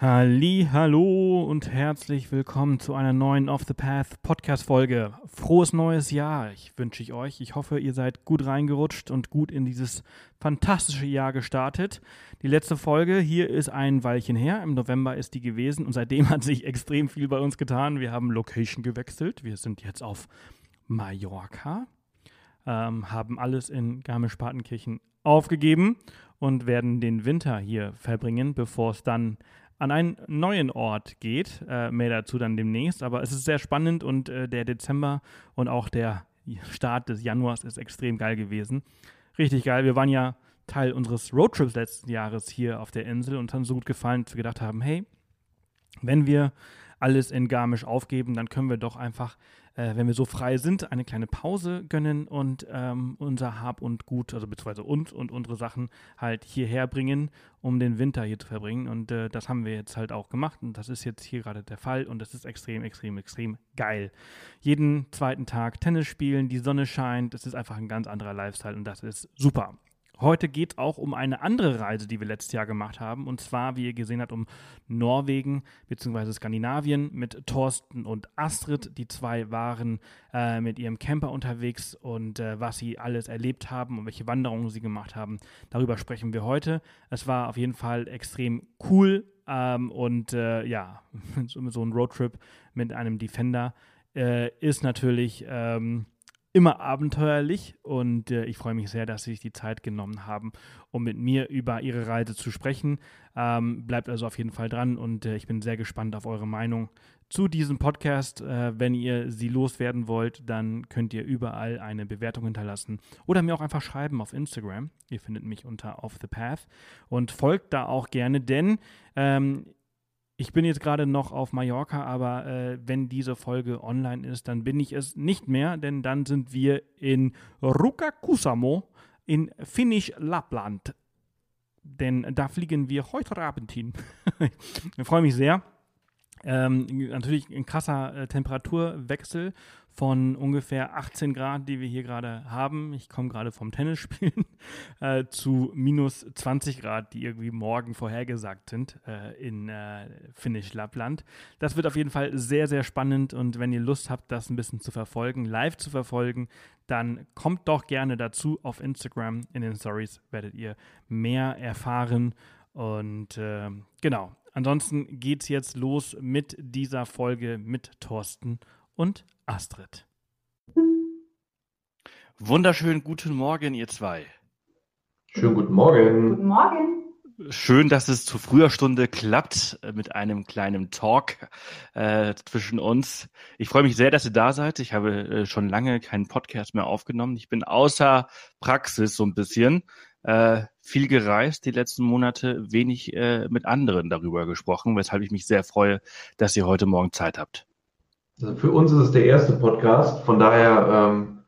Halli, hallo und herzlich willkommen zu einer neuen Off the Path Podcast Folge. Frohes neues Jahr. Ich wünsche ich euch. Ich hoffe, ihr seid gut reingerutscht und gut in dieses fantastische Jahr gestartet. Die letzte Folge hier ist ein Weilchen her. Im November ist die gewesen und seitdem hat sich extrem viel bei uns getan. Wir haben Location gewechselt. Wir sind jetzt auf Mallorca, ähm, haben alles in Garmisch-Partenkirchen aufgegeben und werden den Winter hier verbringen, bevor es dann an einen neuen Ort geht. Äh, mehr dazu dann demnächst. Aber es ist sehr spannend und äh, der Dezember und auch der Start des Januars ist extrem geil gewesen. Richtig geil. Wir waren ja Teil unseres Roadtrips letzten Jahres hier auf der Insel und haben so gut gefallen, dass wir gedacht haben, hey, wenn wir alles in Garmisch aufgeben, dann können wir doch einfach äh, wenn wir so frei sind, eine kleine Pause gönnen und ähm, unser Hab und Gut, also beziehungsweise uns und unsere Sachen halt hierher bringen, um den Winter hier zu verbringen. Und äh, das haben wir jetzt halt auch gemacht und das ist jetzt hier gerade der Fall und das ist extrem, extrem, extrem geil. Jeden zweiten Tag Tennis spielen, die Sonne scheint, das ist einfach ein ganz anderer Lifestyle und das ist super. Heute geht es auch um eine andere Reise, die wir letztes Jahr gemacht haben. Und zwar, wie ihr gesehen habt, um Norwegen bzw. Skandinavien mit Thorsten und Astrid. Die zwei waren äh, mit ihrem Camper unterwegs und äh, was sie alles erlebt haben und welche Wanderungen sie gemacht haben. Darüber sprechen wir heute. Es war auf jeden Fall extrem cool. Ähm, und äh, ja, so ein Roadtrip mit einem Defender äh, ist natürlich. Ähm, immer abenteuerlich und äh, ich freue mich sehr, dass Sie sich die Zeit genommen haben, um mit mir über Ihre Reise zu sprechen. Ähm, bleibt also auf jeden Fall dran und äh, ich bin sehr gespannt auf eure Meinung zu diesem Podcast. Äh, wenn ihr sie loswerden wollt, dann könnt ihr überall eine Bewertung hinterlassen oder mir auch einfach schreiben auf Instagram. Ihr findet mich unter Off the Path und folgt da auch gerne, denn ähm, ich bin jetzt gerade noch auf Mallorca, aber äh, wenn diese Folge online ist, dann bin ich es nicht mehr, denn dann sind wir in Rukakusamo in Finnisch Lappland. Denn da fliegen wir heute Abend hin. ich freue mich sehr. Ähm, natürlich ein krasser äh, Temperaturwechsel von ungefähr 18 Grad, die wir hier gerade haben. Ich komme gerade vom Tennisspielen äh, zu minus 20 Grad, die irgendwie morgen vorhergesagt sind äh, in äh, Finnisch Lappland. Das wird auf jeden Fall sehr, sehr spannend und wenn ihr Lust habt, das ein bisschen zu verfolgen, live zu verfolgen, dann kommt doch gerne dazu auf Instagram. In den Stories werdet ihr mehr erfahren. Und äh, genau, ansonsten geht es jetzt los mit dieser Folge mit Thorsten und Astrid. Wunderschönen guten Morgen, ihr zwei. Schönen guten Morgen. Guten Morgen. Schön, dass es zu früher Stunde klappt äh, mit einem kleinen Talk äh, zwischen uns. Ich freue mich sehr, dass ihr da seid. Ich habe äh, schon lange keinen Podcast mehr aufgenommen. Ich bin außer Praxis so ein bisschen. Äh, viel gereist die letzten Monate, wenig äh, mit anderen darüber gesprochen, weshalb ich mich sehr freue, dass ihr heute Morgen Zeit habt. Also für uns ist es der erste Podcast, von daher, ähm,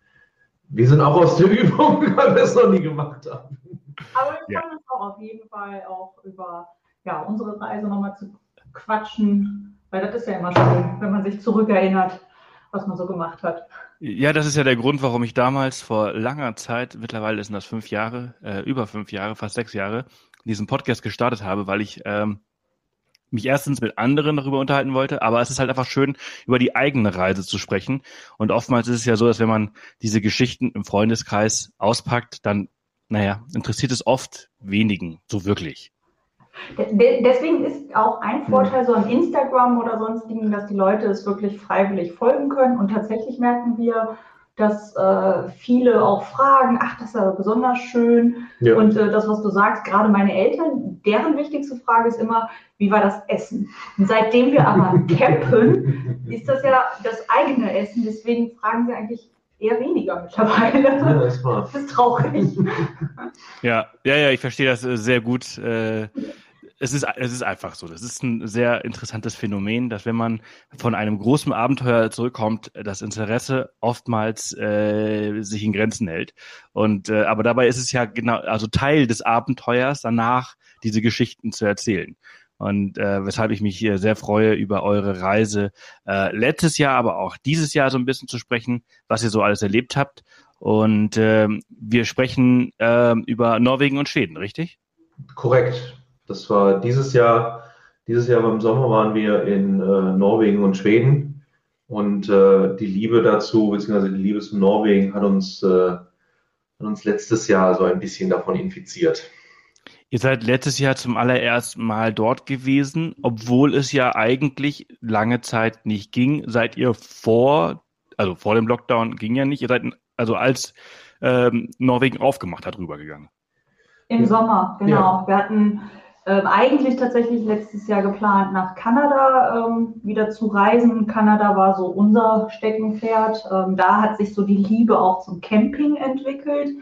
wir sind auch aus der Übung, weil wir es noch nie gemacht haben. Aber wir ja. freuen uns auch auf jeden Fall auch über ja, unsere Reise nochmal zu quatschen, weil das ist ja immer schön, wenn man sich zurückerinnert, was man so gemacht hat. Ja, das ist ja der Grund, warum ich damals vor langer Zeit, mittlerweile sind das fünf Jahre, äh, über fünf Jahre, fast sechs Jahre, diesen Podcast gestartet habe, weil ich ähm, mich erstens mit anderen darüber unterhalten wollte, aber es ist halt einfach schön, über die eigene Reise zu sprechen. Und oftmals ist es ja so, dass wenn man diese Geschichten im Freundeskreis auspackt, dann, naja, interessiert es oft wenigen, so wirklich. Deswegen ist auch ein Vorteil so an Instagram oder sonstigen, dass die Leute es wirklich freiwillig folgen können. Und tatsächlich merken wir, dass äh, viele auch fragen, ach, das ist ja besonders schön. Ja. Und äh, das, was du sagst, gerade meine Eltern, deren wichtigste Frage ist immer, wie war das Essen? Und seitdem wir aber campen, ist das ja das eigene Essen. Deswegen fragen sie eigentlich eher weniger mittlerweile. Ja, das, das ist traurig. Ja, ja, ja, ich verstehe das äh, sehr gut. Äh, es ist, es ist einfach so. Das ist ein sehr interessantes Phänomen, dass wenn man von einem großen Abenteuer zurückkommt, das Interesse oftmals äh, sich in Grenzen hält. Und äh, aber dabei ist es ja genau, also Teil des Abenteuers, danach diese Geschichten zu erzählen. Und äh, weshalb ich mich hier sehr freue, über eure Reise äh, letztes Jahr, aber auch dieses Jahr so ein bisschen zu sprechen, was ihr so alles erlebt habt. Und äh, wir sprechen äh, über Norwegen und Schweden, richtig? Korrekt. Das war dieses Jahr Dieses Jahr beim Sommer waren wir in äh, Norwegen und Schweden und äh, die Liebe dazu, beziehungsweise die Liebe zu Norwegen hat uns, äh, hat uns letztes Jahr so ein bisschen davon infiziert. Ihr seid letztes Jahr zum allerersten Mal dort gewesen, obwohl es ja eigentlich lange Zeit nicht ging. Seid ihr vor, also vor dem Lockdown ging ja nicht, ihr seid also als ähm, Norwegen aufgemacht hat, rübergegangen. Im Sommer, genau. Ja. Wir hatten ähm, eigentlich tatsächlich letztes Jahr geplant, nach Kanada ähm, wieder zu reisen. Kanada war so unser Steckenpferd. Ähm, da hat sich so die Liebe auch zum Camping entwickelt.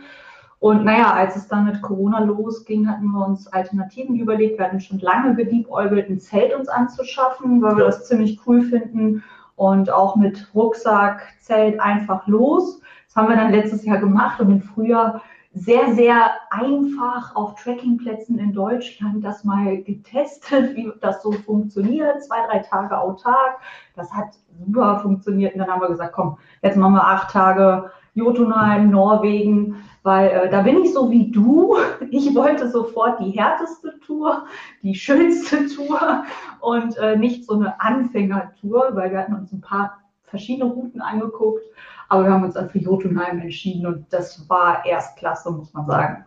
Und naja, als es dann mit Corona losging, hatten wir uns Alternativen überlegt. Wir hatten schon lange geliebäugelt, ein Zelt uns anzuschaffen, weil wir das ziemlich cool finden. Und auch mit Rucksack, Zelt einfach los. Das haben wir dann letztes Jahr gemacht und im Frühjahr sehr, sehr einfach auf Trekkingplätzen in Deutschland das mal getestet, wie das so funktioniert. Zwei, drei Tage autark. Das hat super funktioniert. Und dann haben wir gesagt, komm, jetzt machen wir acht Tage Jotunheim, Norwegen, weil äh, da bin ich so wie du. Ich wollte sofort die härteste Tour, die schönste Tour und äh, nicht so eine Anfängertour, weil wir hatten uns ein paar verschiedene Routen angeguckt aber wir haben uns dann für Jotunheim entschieden und das war Erstklasse, muss man sagen.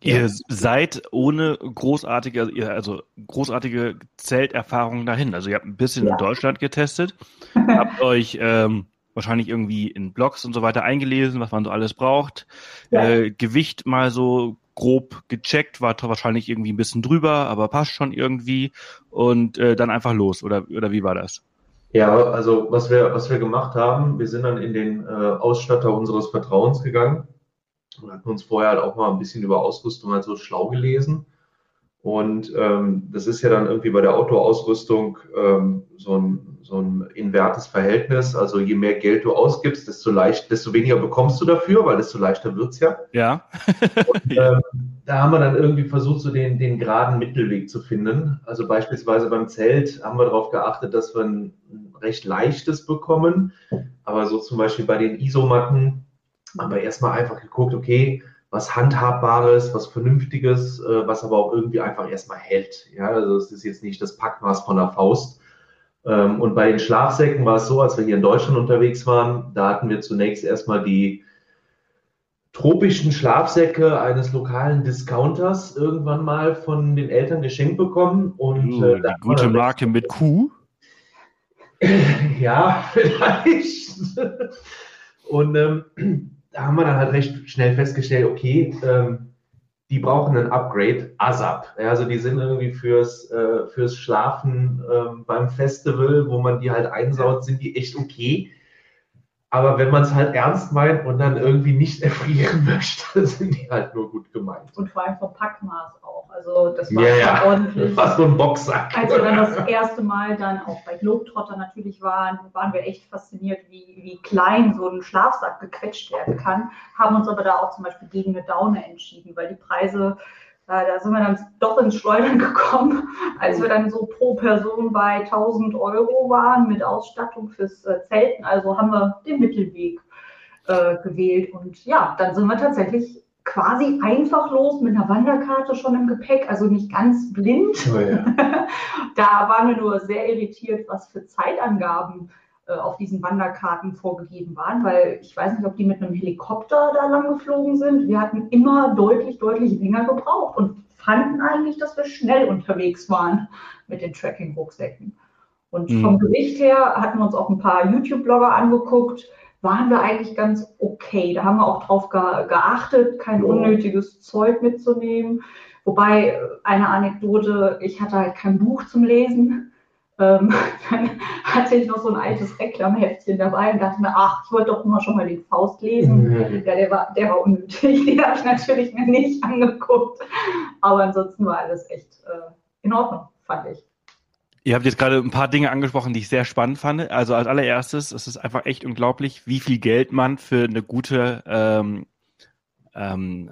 Ihr seid ohne großartige, also großartige Zelterfahrung dahin. Also ihr habt ein bisschen ja. in Deutschland getestet, habt euch ähm, wahrscheinlich irgendwie in Blogs und so weiter eingelesen, was man so alles braucht. Ja. Äh, Gewicht mal so grob gecheckt, war wahrscheinlich irgendwie ein bisschen drüber, aber passt schon irgendwie und äh, dann einfach los. Oder, oder wie war das? Ja, also was wir, was wir gemacht haben, wir sind dann in den äh, Ausstatter unseres Vertrauens gegangen und hatten uns vorher halt auch mal ein bisschen über Ausrüstung halt so schlau gelesen. Und ähm, das ist ja dann irgendwie bei der Autoausrüstung ähm, so, ein, so ein invertes Verhältnis. Also je mehr Geld du ausgibst, desto leicht, desto weniger bekommst du dafür, weil desto leichter wird's ja. Ja. und, ähm, da haben wir dann irgendwie versucht, so den, den geraden Mittelweg zu finden. Also beispielsweise beim Zelt haben wir darauf geachtet, dass wir ein recht leichtes bekommen. Aber so zum Beispiel bei den Isomatten haben wir erstmal einfach geguckt, okay, was Handhabbares, was Vernünftiges, äh, was aber auch irgendwie einfach erstmal hält. Ja, also es ist jetzt nicht das Packmaß von der Faust. Ähm, und bei den Schlafsäcken war es so, als wir hier in Deutschland unterwegs waren, da hatten wir zunächst erstmal die tropischen Schlafsäcke eines lokalen Discounters irgendwann mal von den Eltern geschenkt bekommen. Und, uh, äh, gute Marke mit Kuh? ja, vielleicht. Und ähm, da haben wir dann halt recht schnell festgestellt, okay, ähm, die brauchen ein Upgrade, ASAP. Ja, also die sind irgendwie fürs, äh, fürs Schlafen ähm, beim Festival, wo man die halt einsaut, sind die echt okay. Aber wenn man es halt ernst meint und dann irgendwie nicht erfrieren möchte, sind die halt nur gut gemeint. Und vor allem vom Packmaß auch. Also das war ja, ja. ordentlich. Fast so ein Boxsack. Als wir dann das erste Mal dann auch bei Globetrotter natürlich waren, waren wir echt fasziniert, wie, wie klein so ein Schlafsack gequetscht werden kann. Haben uns aber da auch zum Beispiel gegen eine Daune entschieden, weil die Preise da sind wir dann doch ins Schleudern gekommen, als wir dann so pro Person bei 1000 Euro waren mit Ausstattung fürs äh, Zelten. Also haben wir den Mittelweg äh, gewählt. Und ja, dann sind wir tatsächlich quasi einfach los mit einer Wanderkarte schon im Gepäck, also nicht ganz blind. Oh ja. da waren wir nur sehr irritiert, was für Zeitangaben äh, auf diesen Wanderkarten vorgegeben waren, weil ich weiß nicht, ob die mit einem Helikopter da lang geflogen sind. Wir hatten immer deutlich, deutlich länger gebraucht und fanden eigentlich, dass wir schnell unterwegs waren mit den Tracking-Rucksäcken. Und mhm. vom Gewicht her hatten wir uns auch ein paar YouTube-Blogger angeguckt, waren wir eigentlich ganz okay. Da haben wir auch drauf ge geachtet, kein unnötiges Zeug mitzunehmen. Wobei äh, eine Anekdote, ich hatte halt kein Buch zum Lesen ähm, dann hatte ich noch so ein altes Reklamheftchen dabei und dachte mir, ach, ich wollte doch immer schon mal den Faust lesen. Mhm. Ja, der war, der war unnötig. Den habe ich natürlich mir nicht angeguckt. Aber ansonsten war alles echt äh, in Ordnung, fand ich. Ihr habt jetzt gerade ein paar Dinge angesprochen, die ich sehr spannend fand. Also als allererstes, es ist einfach echt unglaublich, wie viel Geld man für eine gute ähm, ähm,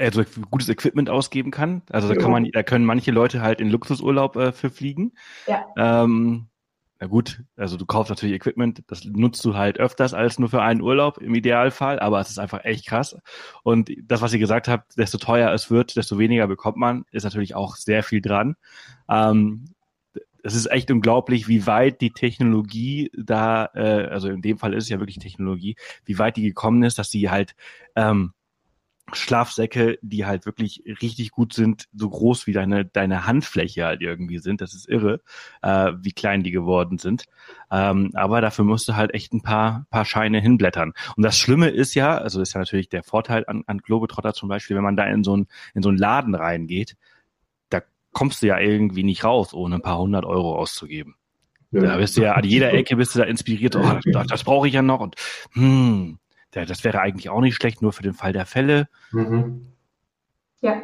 also gutes Equipment ausgeben kann. Also da kann man, da können manche Leute halt in Luxusurlaub äh, für fliegen. Ja. Ähm, na gut, also du kaufst natürlich Equipment, das nutzt du halt öfters als nur für einen Urlaub im Idealfall, aber es ist einfach echt krass. Und das, was ihr gesagt habt, desto teuer es wird, desto weniger bekommt man, ist natürlich auch sehr viel dran. Ähm, es ist echt unglaublich, wie weit die Technologie da, äh, also in dem Fall ist es ja wirklich Technologie, wie weit die gekommen ist, dass die halt ähm, Schlafsäcke, die halt wirklich richtig gut sind, so groß wie deine, deine Handfläche halt irgendwie sind. Das ist irre, äh, wie klein die geworden sind. Ähm, aber dafür musst du halt echt ein paar, paar Scheine hinblättern. Und das Schlimme ist ja, also ist ja natürlich der Vorteil an, an Globetrotter zum Beispiel, wenn man da in so einen, in so einen Laden reingeht, da kommst du ja irgendwie nicht raus, ohne ein paar hundert Euro auszugeben. Ja. Da bist du ja an jeder Ecke bist du da inspiriert, oh, das, das brauche ich ja noch und hm, das wäre eigentlich auch nicht schlecht, nur für den Fall der Fälle. Mhm. Ja,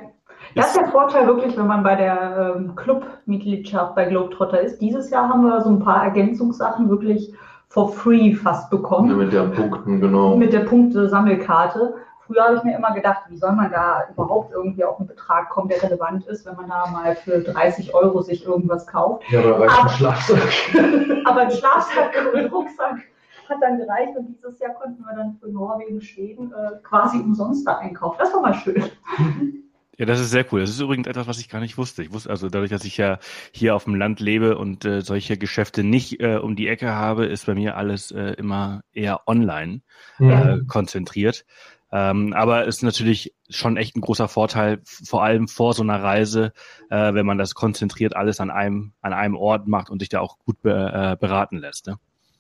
das ist der Vorteil wirklich, wenn man bei der ähm, Club-Mitgliedschaft bei Globetrotter ist. Dieses Jahr haben wir so ein paar Ergänzungssachen wirklich for free fast bekommen. Ja, mit der Punkten, genau. Mit der Punkte-Sammelkarte. Früher habe ich mir immer gedacht, wie soll man da überhaupt irgendwie auf einen Betrag kommen, der relevant ist, wenn man da mal für 30 Euro sich irgendwas kauft. Ja, aber reicht ein Schlafsack. aber ein Schlafsack und ein Rucksack hat dann gereicht und dieses Jahr konnten wir dann für Norwegen, Schweden äh, quasi umsonst da einkaufen. Das war mal schön. Ja, das ist sehr cool. Das ist übrigens etwas, was ich gar nicht wusste. Ich wusste also dadurch, dass ich ja hier auf dem Land lebe und äh, solche Geschäfte nicht äh, um die Ecke habe, ist bei mir alles äh, immer eher online ja. äh, konzentriert. Ähm, aber ist natürlich schon echt ein großer Vorteil, vor allem vor so einer Reise, äh, wenn man das konzentriert alles an einem an einem Ort macht und sich da auch gut be äh, beraten lässt. Ne?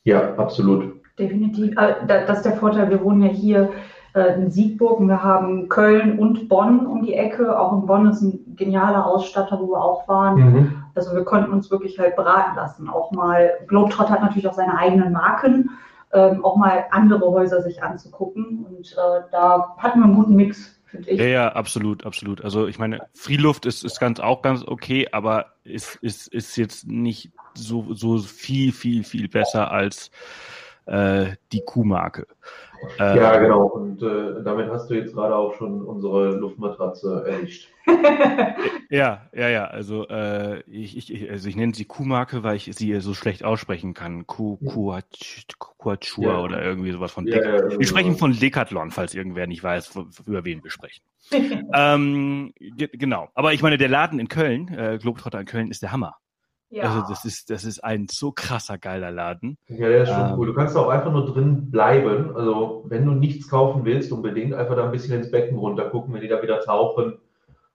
Ja, absolut. Definitiv. Das ist der Vorteil. Wir wohnen ja hier äh, in Siegburg und wir haben Köln und Bonn um die Ecke. Auch in Bonn ist ein genialer Ausstatter, wo wir auch waren. Mhm. Also wir konnten uns wirklich halt beraten lassen. Auch mal, Globetrot hat natürlich auch seine eigenen Marken, ähm, auch mal andere Häuser sich anzugucken. Und äh, da hatten wir einen guten Mix, finde ich. Ja, ja, absolut, absolut. Also ich meine, Freeluft ist, ist ganz auch ganz okay, aber ist, ist, ist jetzt nicht so, so viel, viel, viel besser als äh, die Kuhmarke. Äh, ja, genau. Und äh, damit hast du jetzt gerade auch schon unsere Luftmatratze erwischt. ja, ja, ja. Also, äh, ich, ich, also ich nenne sie Kuhmarke, weil ich sie so schlecht aussprechen kann. Kuh, Kuachua ja. oder irgendwie sowas von ja, ja, Wir sprechen von Decathlon, falls irgendwer nicht weiß, über wen wir sprechen. ähm, genau. Aber ich meine, der Laden in Köln, äh, Globetrotter in Köln, ist der Hammer. Ja. Also das ist, das ist ein so krasser geiler Laden. Ja, der ist schon ähm, cool. Du kannst auch einfach nur drin bleiben. Also wenn du nichts kaufen willst, unbedingt einfach da ein bisschen ins Becken runter gucken, wenn die da wieder tauchen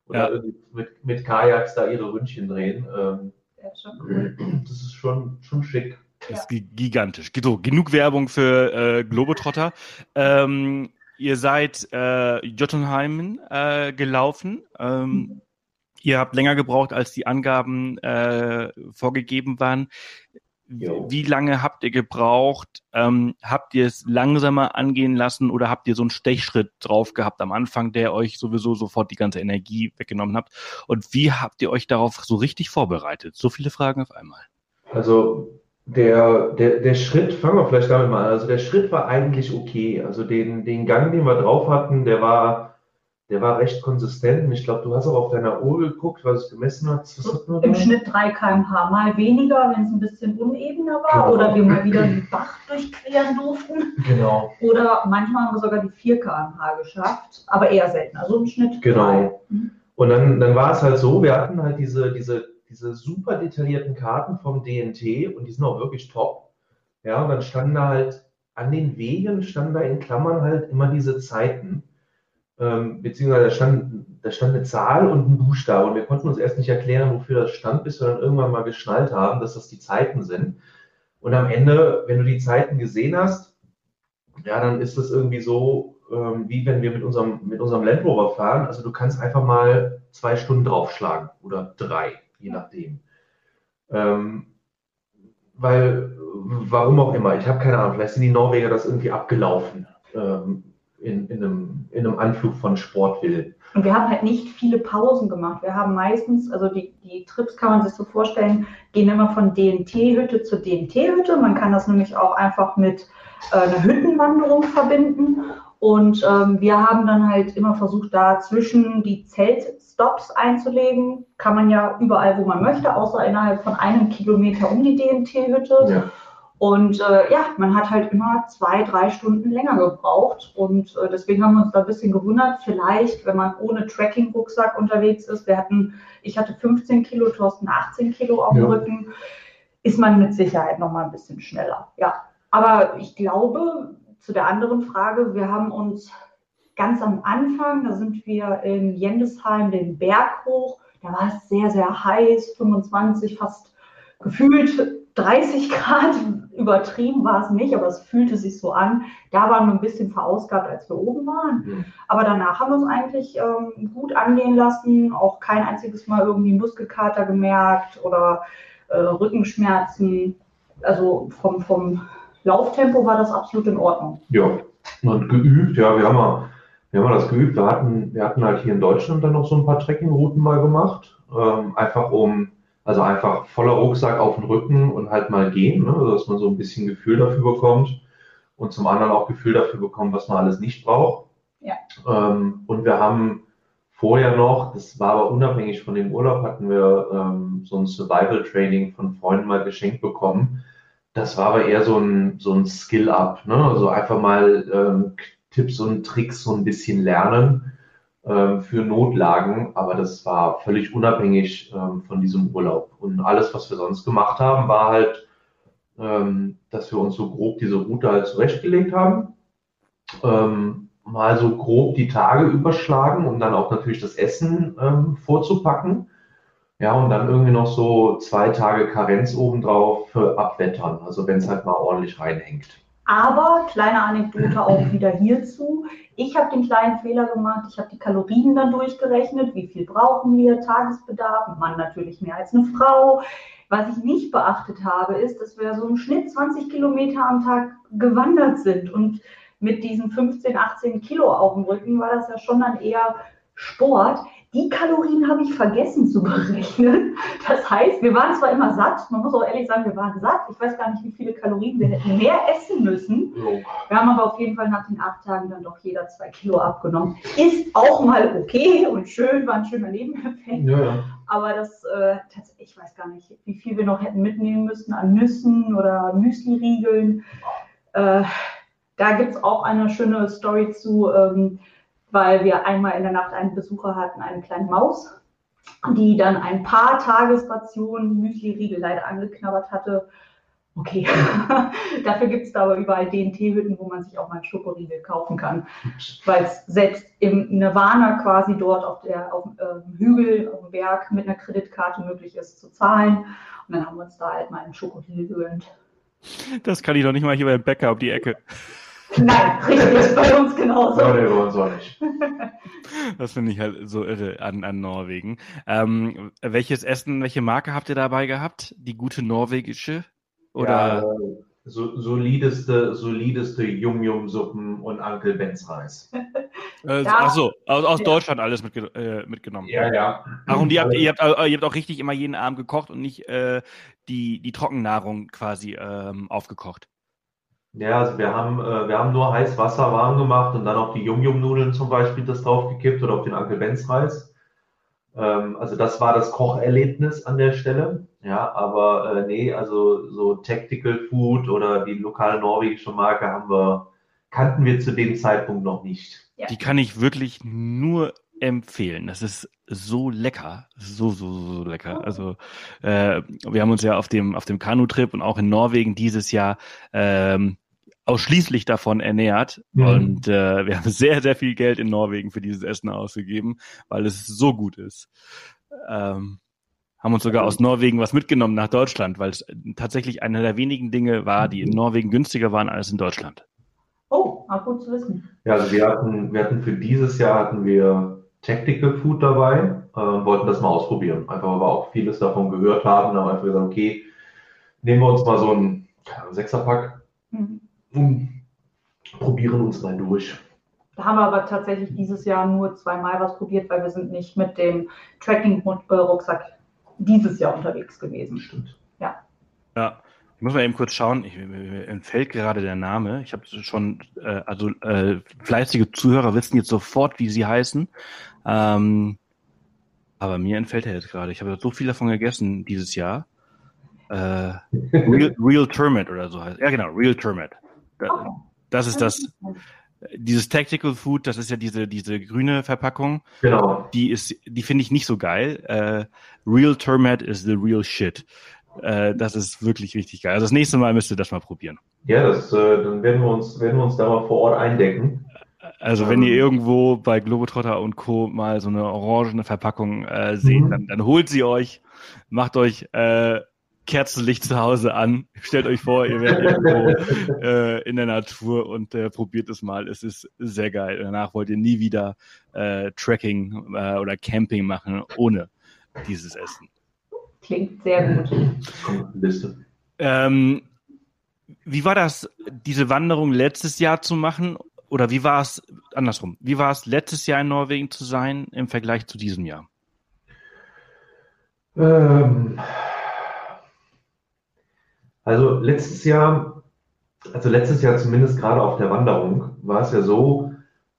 oder ja. mit, mit Kajaks da ihre Ründchen drehen. Ähm, ja, schon cool. Das ist schon, schon schick. Das ist gigantisch. So, genug Werbung für äh, Globetrotter. Ähm, ihr seid äh, Jotunheimen äh, gelaufen. Ähm, mhm. Ihr habt länger gebraucht, als die Angaben äh, vorgegeben waren. Jo. Wie lange habt ihr gebraucht? Ähm, habt ihr es langsamer angehen lassen oder habt ihr so einen Stechschritt drauf gehabt am Anfang, der euch sowieso sofort die ganze Energie weggenommen habt? Und wie habt ihr euch darauf so richtig vorbereitet? So viele Fragen auf einmal. Also der, der, der Schritt, fangen wir vielleicht damit mal an. Also der Schritt war eigentlich okay. Also den, den Gang, den wir drauf hatten, der war der war recht konsistent. Und ich glaube, du hast auch auf deiner Uhr geguckt, was es gemessen hat. hat Im Schnitt 3 km/h, mal weniger, wenn es ein bisschen unebener war genau. oder wir mal wieder den Bach durchqueren durften. Genau. Oder manchmal haben wir sogar die 4 km/h geschafft, aber eher selten. Also im Schnitt. Genau. Mhm. Und dann, dann war es halt so, wir hatten halt diese, diese, diese super detaillierten Karten vom DNT und die sind auch wirklich top. Ja, und dann standen da halt an den Wegen, standen da in Klammern halt immer diese Zeiten ähm, beziehungsweise da stand, da stand eine Zahl und ein Buchstabe und wir konnten uns erst nicht erklären, wofür das stand, bis wir dann irgendwann mal geschnallt haben, dass das die Zeiten sind. Und am Ende, wenn du die Zeiten gesehen hast, ja, dann ist das irgendwie so, ähm, wie wenn wir mit unserem, mit unserem Land Rover fahren. Also du kannst einfach mal zwei Stunden draufschlagen oder drei, je nachdem. Ähm, weil, warum auch immer, ich habe keine Ahnung, vielleicht sind die Norweger das irgendwie abgelaufen. Ähm, in, in, einem, in einem Anflug von Sportwillen. Und wir haben halt nicht viele Pausen gemacht. Wir haben meistens, also die, die Trips kann man sich so vorstellen, gehen immer von DNT-Hütte zu DNT-Hütte. Man kann das nämlich auch einfach mit äh, einer Hüttenwanderung verbinden. Und ähm, wir haben dann halt immer versucht, dazwischen die Zeltstops einzulegen. Kann man ja überall, wo man möchte, außer innerhalb von einem Kilometer um die DMT-Hütte. Ja. Und äh, ja, man hat halt immer zwei, drei Stunden länger gebraucht. Und äh, deswegen haben wir uns da ein bisschen gewundert. Vielleicht, wenn man ohne Tracking-Rucksack unterwegs ist, wir hatten, ich hatte 15 Kilo, Thorsten 18 Kilo auf dem ja. Rücken, ist man mit Sicherheit noch mal ein bisschen schneller. Ja, aber ich glaube, zu der anderen Frage, wir haben uns ganz am Anfang, da sind wir in Jendesheim den Berg hoch, da war es sehr, sehr heiß, 25, fast gefühlt 30 Grad, übertrieben war es nicht, aber es fühlte sich so an. Da waren wir ein bisschen verausgabt, als wir oben waren. Mhm. Aber danach haben wir uns eigentlich ähm, gut angehen lassen, auch kein einziges Mal irgendwie Muskelkater gemerkt oder äh, Rückenschmerzen. Also vom, vom Lauftempo war das absolut in Ordnung. Ja, und geübt, ja, wir haben wir haben das geübt. Wir hatten, wir hatten halt hier in Deutschland dann noch so ein paar Trekkingrouten mal gemacht, ähm, einfach um also einfach voller Rucksack auf den Rücken und halt mal gehen, ne? dass man so ein bisschen Gefühl dafür bekommt und zum anderen auch Gefühl dafür bekommt, was man alles nicht braucht. Ja. Ähm, und wir haben vorher noch, das war aber unabhängig von dem Urlaub, hatten wir ähm, so ein Survival-Training von Freunden mal geschenkt bekommen. Das war aber eher so ein, so ein Skill-Up, ne? also einfach mal ähm, Tipps und Tricks so ein bisschen lernen für Notlagen, aber das war völlig unabhängig ähm, von diesem Urlaub. Und alles, was wir sonst gemacht haben, war halt, ähm, dass wir uns so grob diese Route halt zurechtgelegt haben, ähm, mal so grob die Tage überschlagen, um dann auch natürlich das Essen ähm, vorzupacken. Ja, und dann irgendwie noch so zwei Tage Karenz obendrauf für Abwettern, also wenn es halt mal ordentlich reinhängt. Aber kleine Anekdote auch wieder hierzu. Ich habe den kleinen Fehler gemacht. Ich habe die Kalorien dann durchgerechnet. Wie viel brauchen wir? Tagesbedarf. Mann natürlich mehr als eine Frau. Was ich nicht beachtet habe, ist, dass wir so im Schnitt 20 Kilometer am Tag gewandert sind. Und mit diesen 15, 18 Kilo auf dem Rücken war das ja schon dann eher Sport. Die Kalorien habe ich vergessen zu berechnen. Das heißt, wir waren zwar immer satt, man muss auch ehrlich sagen, wir waren satt. Ich weiß gar nicht, wie viele Kalorien wir hätten mehr essen müssen. Wir haben aber auf jeden Fall nach den acht Tagen dann doch jeder zwei Kilo abgenommen. Ist auch mal okay und schön, war ein schöner Nebeneffekt. Ja. Aber das, äh, ich weiß gar nicht, wie viel wir noch hätten mitnehmen müssen an Nüssen oder Müsli-Riegeln. Äh, da gibt es auch eine schöne Story zu. Ähm, weil wir einmal in der Nacht einen Besucher hatten, eine kleine Maus, die dann ein paar Tagesrationen Müsli-Riegel leider angeknabbert hatte. Okay, dafür gibt es da aber überall DNT-Hütten, wo man sich auch mal einen Schokoriegel kaufen kann, weil es selbst im Nirvana quasi dort auf, der, auf dem ähm, Hügel, auf dem Berg mit einer Kreditkarte möglich ist zu zahlen. Und dann haben wir uns da halt mal einen Schokoriegel gewöhnt. Das kann ich doch nicht mal hier beim Bäcker um die Ecke. Nein, richtig, ist bei uns genauso. Nee, bei uns auch nicht. Das finde ich halt so irre an, an Norwegen. Ähm, welches Essen, welche Marke habt ihr dabei gehabt? Die gute norwegische? Oder? Ja, so, solideste, solideste Yum-Yum-Suppen und Uncle Benz Reis. Äh, ja. Ach so, aus, aus ja. Deutschland alles mitge äh, mitgenommen. Ja, ja. Ach, und ihr habt, ihr, habt, äh, ihr habt auch richtig immer jeden Abend gekocht und nicht äh, die, die Trockennahrung quasi ähm, aufgekocht. Ja, also wir haben, äh, wir haben nur heiß Wasser warm gemacht und dann auf die Yum-Yum-Nudeln zum Beispiel das draufgekippt oder auf den Uncle Benz Reis. Ähm, also das war das Kocherlebnis an der Stelle. Ja, aber äh, nee, also so Tactical Food oder die lokale norwegische Marke haben wir, kannten wir zu dem Zeitpunkt noch nicht. Ja. Die kann ich wirklich nur empfehlen. Das ist so lecker, so so so lecker. Also äh, wir haben uns ja auf dem auf dem Kanu-Trip und auch in Norwegen dieses Jahr ähm, ausschließlich davon ernährt. Mhm. Und äh, wir haben sehr, sehr viel Geld in Norwegen für dieses Essen ausgegeben, weil es so gut ist. Ähm, haben uns sogar aus Norwegen was mitgenommen nach Deutschland, weil es tatsächlich einer der wenigen Dinge war, die in Norwegen günstiger waren als in Deutschland. Oh, auch gut zu wissen. Ja, also wir hatten, wir hatten für dieses Jahr hatten wir Tactical Food dabei, äh, wollten das mal ausprobieren. Einfach weil wir auch vieles davon gehört haben, haben einfach gesagt, okay, nehmen wir uns mal so ein Sechserpack mhm probieren uns mal durch. Da haben wir aber tatsächlich dieses Jahr nur zweimal was probiert, weil wir sind nicht mit dem Tracking-Rucksack dieses Jahr unterwegs gewesen. Stimmt. Ja. Ja. Ich muss mal eben kurz schauen, ich, mir entfällt gerade der Name. Ich habe schon, äh, also äh, fleißige Zuhörer wissen jetzt sofort, wie sie heißen. Ähm, aber mir entfällt er jetzt gerade. Ich habe so viel davon gegessen dieses Jahr. Äh, Real, Real Termit oder so heißt. Ja, genau, Real Termit. Das ist das. Dieses Tactical Food, das ist ja diese diese grüne Verpackung. Genau. Die ist, die finde ich nicht so geil. Äh, real Termit is the real shit. Äh, das ist wirklich richtig geil. Also das nächste Mal müsst ihr das mal probieren. Ja, das, äh, dann werden wir uns werden wir uns da mal vor Ort eindecken. Also wenn ihr irgendwo bei Globetrotter und Co. mal so eine orangene Verpackung äh, seht, Mhm. dann, dann holt sie euch, macht euch äh, Kerzenlicht zu Hause an, stellt euch vor, ihr werdet irgendwo äh, in der Natur und äh, probiert es mal. Es ist sehr geil. Danach wollt ihr nie wieder äh, Trekking äh, oder Camping machen ohne dieses Essen. Klingt sehr gut. Ähm, wie war das, diese Wanderung letztes Jahr zu machen? Oder wie war es andersrum? Wie war es letztes Jahr in Norwegen zu sein im Vergleich zu diesem Jahr? Ähm, also letztes Jahr, also letztes Jahr zumindest gerade auf der Wanderung, war es ja so,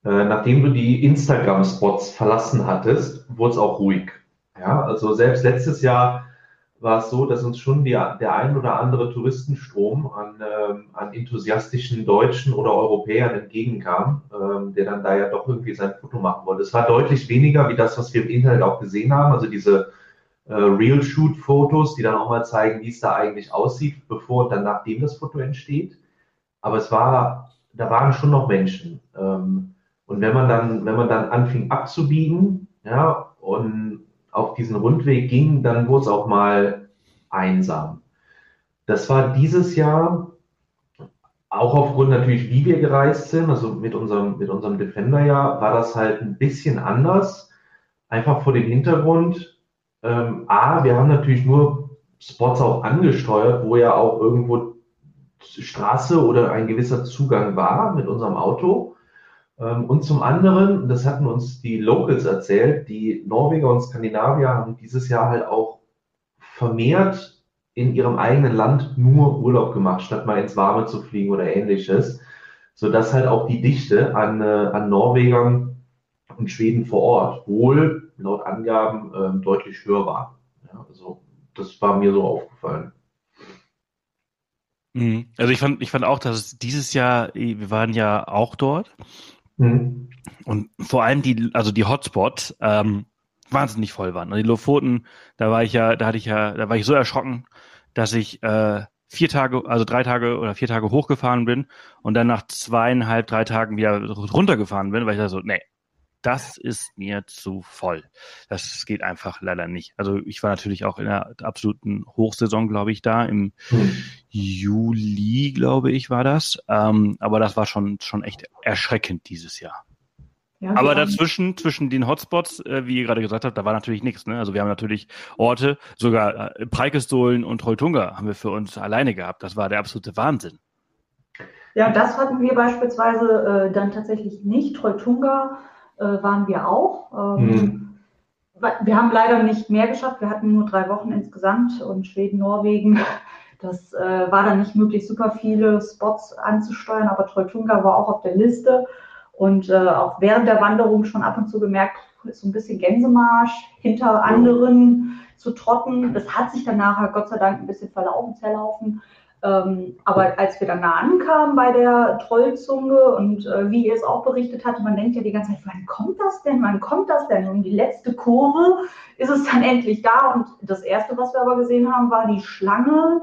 äh, nachdem du die Instagram-Spots verlassen hattest, wurde es auch ruhig. Ja, also selbst letztes Jahr war es so, dass uns schon die, der ein oder andere Touristenstrom an, ähm, an enthusiastischen Deutschen oder Europäern entgegenkam, ähm, der dann da ja doch irgendwie sein Foto machen wollte. Es war deutlich weniger wie das, was wir im Internet auch gesehen haben, also diese äh, Real-Shoot-Fotos, die dann auch mal zeigen, wie es da eigentlich aussieht, bevor und dann nachdem das Foto entsteht. Aber es war, da waren schon noch Menschen. Ähm, und wenn man dann, wenn man dann anfing abzubiegen, ja, und auf diesen Rundweg ging, dann wurde es auch mal einsam. Das war dieses Jahr auch aufgrund natürlich, wie wir gereist sind, also mit unserem, mit unserem Defender ja, war das halt ein bisschen anders. Einfach vor dem Hintergrund, ähm, A, wir haben natürlich nur Spots auch angesteuert, wo ja auch irgendwo Straße oder ein gewisser Zugang war mit unserem Auto. Ähm, und zum anderen, das hatten uns die Locals erzählt, die Norweger und Skandinavier haben dieses Jahr halt auch vermehrt in ihrem eigenen Land nur Urlaub gemacht, statt mal ins Warme zu fliegen oder ähnliches, sodass halt auch die Dichte an, äh, an Norwegern und Schweden vor Ort wohl laut Angaben ähm, deutlich höher war. Ja, also das war mir so aufgefallen. Mhm. Also ich fand, ich fand auch, dass es dieses Jahr, eh, wir waren ja auch dort Mhm. und vor allem die, also die Hotspots ähm, wahnsinnig voll waren. Also die Lofoten, da war ich ja, da hatte ich ja, da war ich so erschrocken, dass ich äh, vier Tage, also drei Tage oder vier Tage hochgefahren bin und dann nach zweieinhalb, drei Tagen wieder runtergefahren bin, weil ich da so, nee, das ist mir zu voll. Das geht einfach leider nicht. Also ich war natürlich auch in der absoluten Hochsaison, glaube ich, da im. Juli, glaube ich, war das. Ähm, aber das war schon schon echt erschreckend dieses Jahr. Ja, Aber dazwischen, zwischen den Hotspots, äh, wie ihr gerade gesagt habt, da war natürlich nichts. Ne? Also wir haben natürlich Orte, sogar äh, Preikestolen und Trolltunga haben wir für uns alleine gehabt. Das war der absolute Wahnsinn. Ja, das hatten wir beispielsweise äh, dann tatsächlich nicht. Trolltunga äh, waren wir auch. Ähm, wa- Wir haben leider nicht mehr geschafft. Wir hatten nur drei Wochen insgesamt und Schweden, Norwegen. Das äh, war dann nicht möglich, super viele Spots anzusteuern, aber Trolltunga war auch auf der Liste. Und äh, auch während der Wanderung schon ab und zu gemerkt, ist so ein bisschen Gänsemarsch hinter anderen zu trotten. Das hat sich dann nachher Gott sei Dank ein bisschen verlaufen, zerlaufen. Ähm, aber als wir dann nah ankamen bei der Trollzunge und äh, wie ihr es auch berichtet hatte, man denkt ja die ganze Zeit, wann kommt das denn? Wann kommt das denn? Und die letzte Kurve ist es dann endlich da. Und das erste, was wir aber gesehen haben, war die Schlange,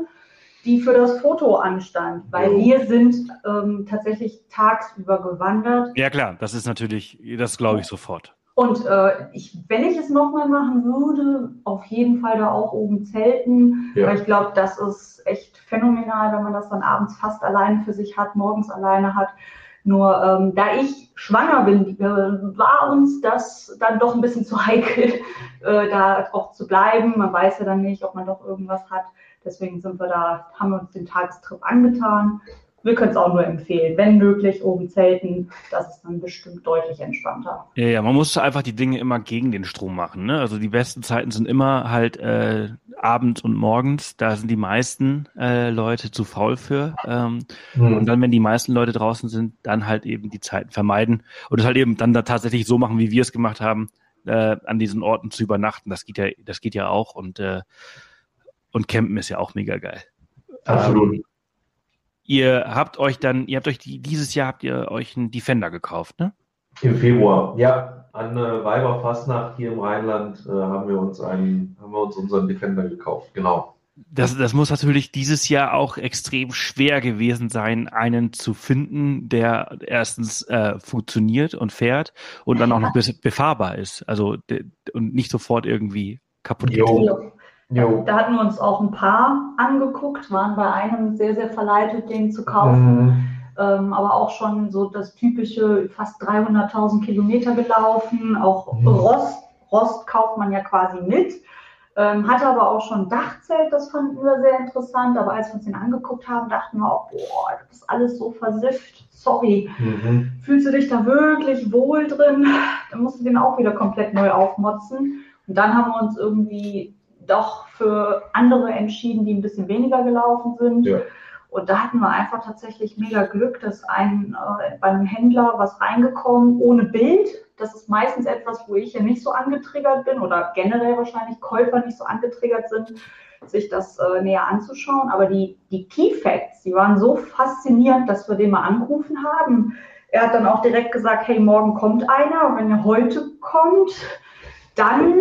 die für das Foto anstand. Weil Jo. wir sind ähm, tatsächlich tagsüber gewandert. Ja klar, das ist natürlich, das glaube ich sofort. Und äh, ich, wenn ich es nochmal machen würde, auf jeden Fall da auch oben zelten. Ja. Weil ich glaube, das ist echt phänomenal, wenn man das dann abends fast alleine für sich hat, morgens alleine hat. Nur ähm, da ich schwanger bin, äh, war uns das dann doch ein bisschen zu heikel, äh, da auch zu bleiben. Man weiß ja dann nicht, ob man doch irgendwas hat. Deswegen sind wir da, haben wir uns den Tagestrip angetan. wir können es auch nur empfehlen. Wenn möglich, oben zelten, das ist dann bestimmt deutlich entspannter. Ja, ja, man muss einfach die Dinge immer gegen den Strom machen. Ne? Also die besten Zeiten sind immer halt äh, abends und morgens. Da sind die meisten äh, Leute zu faul für. Ähm, hm. Und dann, wenn die meisten Leute draußen sind, dann halt eben die Zeiten vermeiden und es halt eben dann da tatsächlich so machen, wie wir es gemacht haben, äh, an diesen Orten zu übernachten. Das geht ja, das geht ja auch und äh, und Campen ist ja auch mega geil. Absolut. Ähm, Ihr habt euch dann, ihr habt euch die, dieses Jahr habt ihr euch einen Defender gekauft, ne? Im Februar, ja. An äh, Weiberfastnacht hier im Rheinland äh, haben wir uns einen, haben wir uns unseren Defender gekauft, genau. Das, das muss natürlich dieses Jahr auch extrem schwer gewesen sein, einen zu finden, der erstens äh, funktioniert und fährt und dann auch noch befahrbar ist. Also und nicht sofort irgendwie kaputt geht. Jo. Da hatten wir uns auch ein paar angeguckt, waren bei einem sehr, sehr verleitet, den zu kaufen. Mhm. Ähm, aber auch schon so das typische fast 300.000 Kilometer gelaufen. Auch mhm. Rost, Rost kauft man ja quasi mit. Ähm, hatte aber auch schon Dachzelt, das fanden wir sehr interessant. Aber als wir uns den angeguckt haben, dachten wir auch, boah, das ist alles so versifft. Sorry. Mhm. Fühlst du dich da wirklich wohl drin? Dann musst du den auch wieder komplett neu aufmotzen. Und dann haben wir uns irgendwie doch für andere entschieden, die ein bisschen weniger gelaufen sind. Ja. Und da hatten wir einfach tatsächlich mega Glück, dass ein äh, beim Händler was reingekommen ohne Bild. Das ist meistens etwas, wo ich ja nicht so angetriggert bin oder generell wahrscheinlich Käufer nicht so angetriggert sind, sich das äh, näher anzuschauen. Aber die, die Key Facts, die waren so faszinierend, dass wir den mal angerufen haben. Er hat dann auch direkt gesagt, hey, morgen kommt einer. Und wenn er heute kommt, dann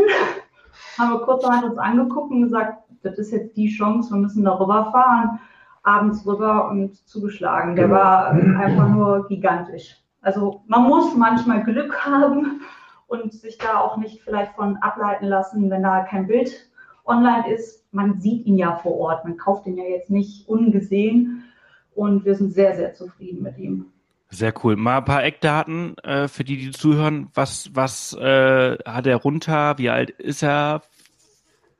haben wir kurzerhand uns angeguckt und gesagt, das ist jetzt die Chance, wir müssen darüber fahren, abends rüber und zugeschlagen. Der genau. war einfach nur gigantisch. Also man muss manchmal Glück haben und sich da auch nicht vielleicht von ableiten lassen, wenn da kein Bild online ist. Man sieht ihn ja vor Ort, man kauft ihn ja jetzt nicht ungesehen und wir sind sehr, sehr zufrieden mit ihm. Sehr cool. Mal ein paar Eckdaten äh, für die, die zuhören. Was, was äh, hat er runter? Wie alt ist er?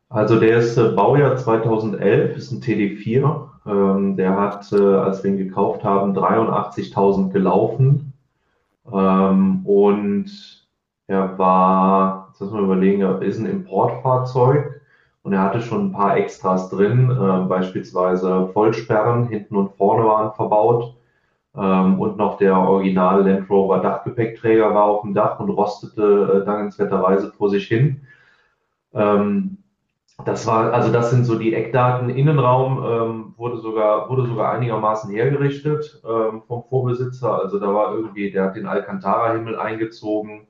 Also der ist äh, Baujahr 2011, ist ein TD4. Ähm, der hat, äh, als wir ihn gekauft haben, 83.000 gelaufen. Ähm, und er war, jetzt müssen wir überlegen, er ist ein Importfahrzeug und er hatte schon ein paar Extras drin, äh, beispielsweise Vollsperren hinten und vorne waren verbaut ähm, und noch der Original Land Rover Dachgepäckträger war auf dem Dach und rostete äh, dankenswerterweise vor sich hin. Ähm, das war, also das sind so die Eckdaten. Innenraum ähm, wurde sogar, wurde sogar einigermaßen hergerichtet ähm, vom Vorbesitzer. Also da war irgendwie, der hat den Alcantara-Himmel eingezogen.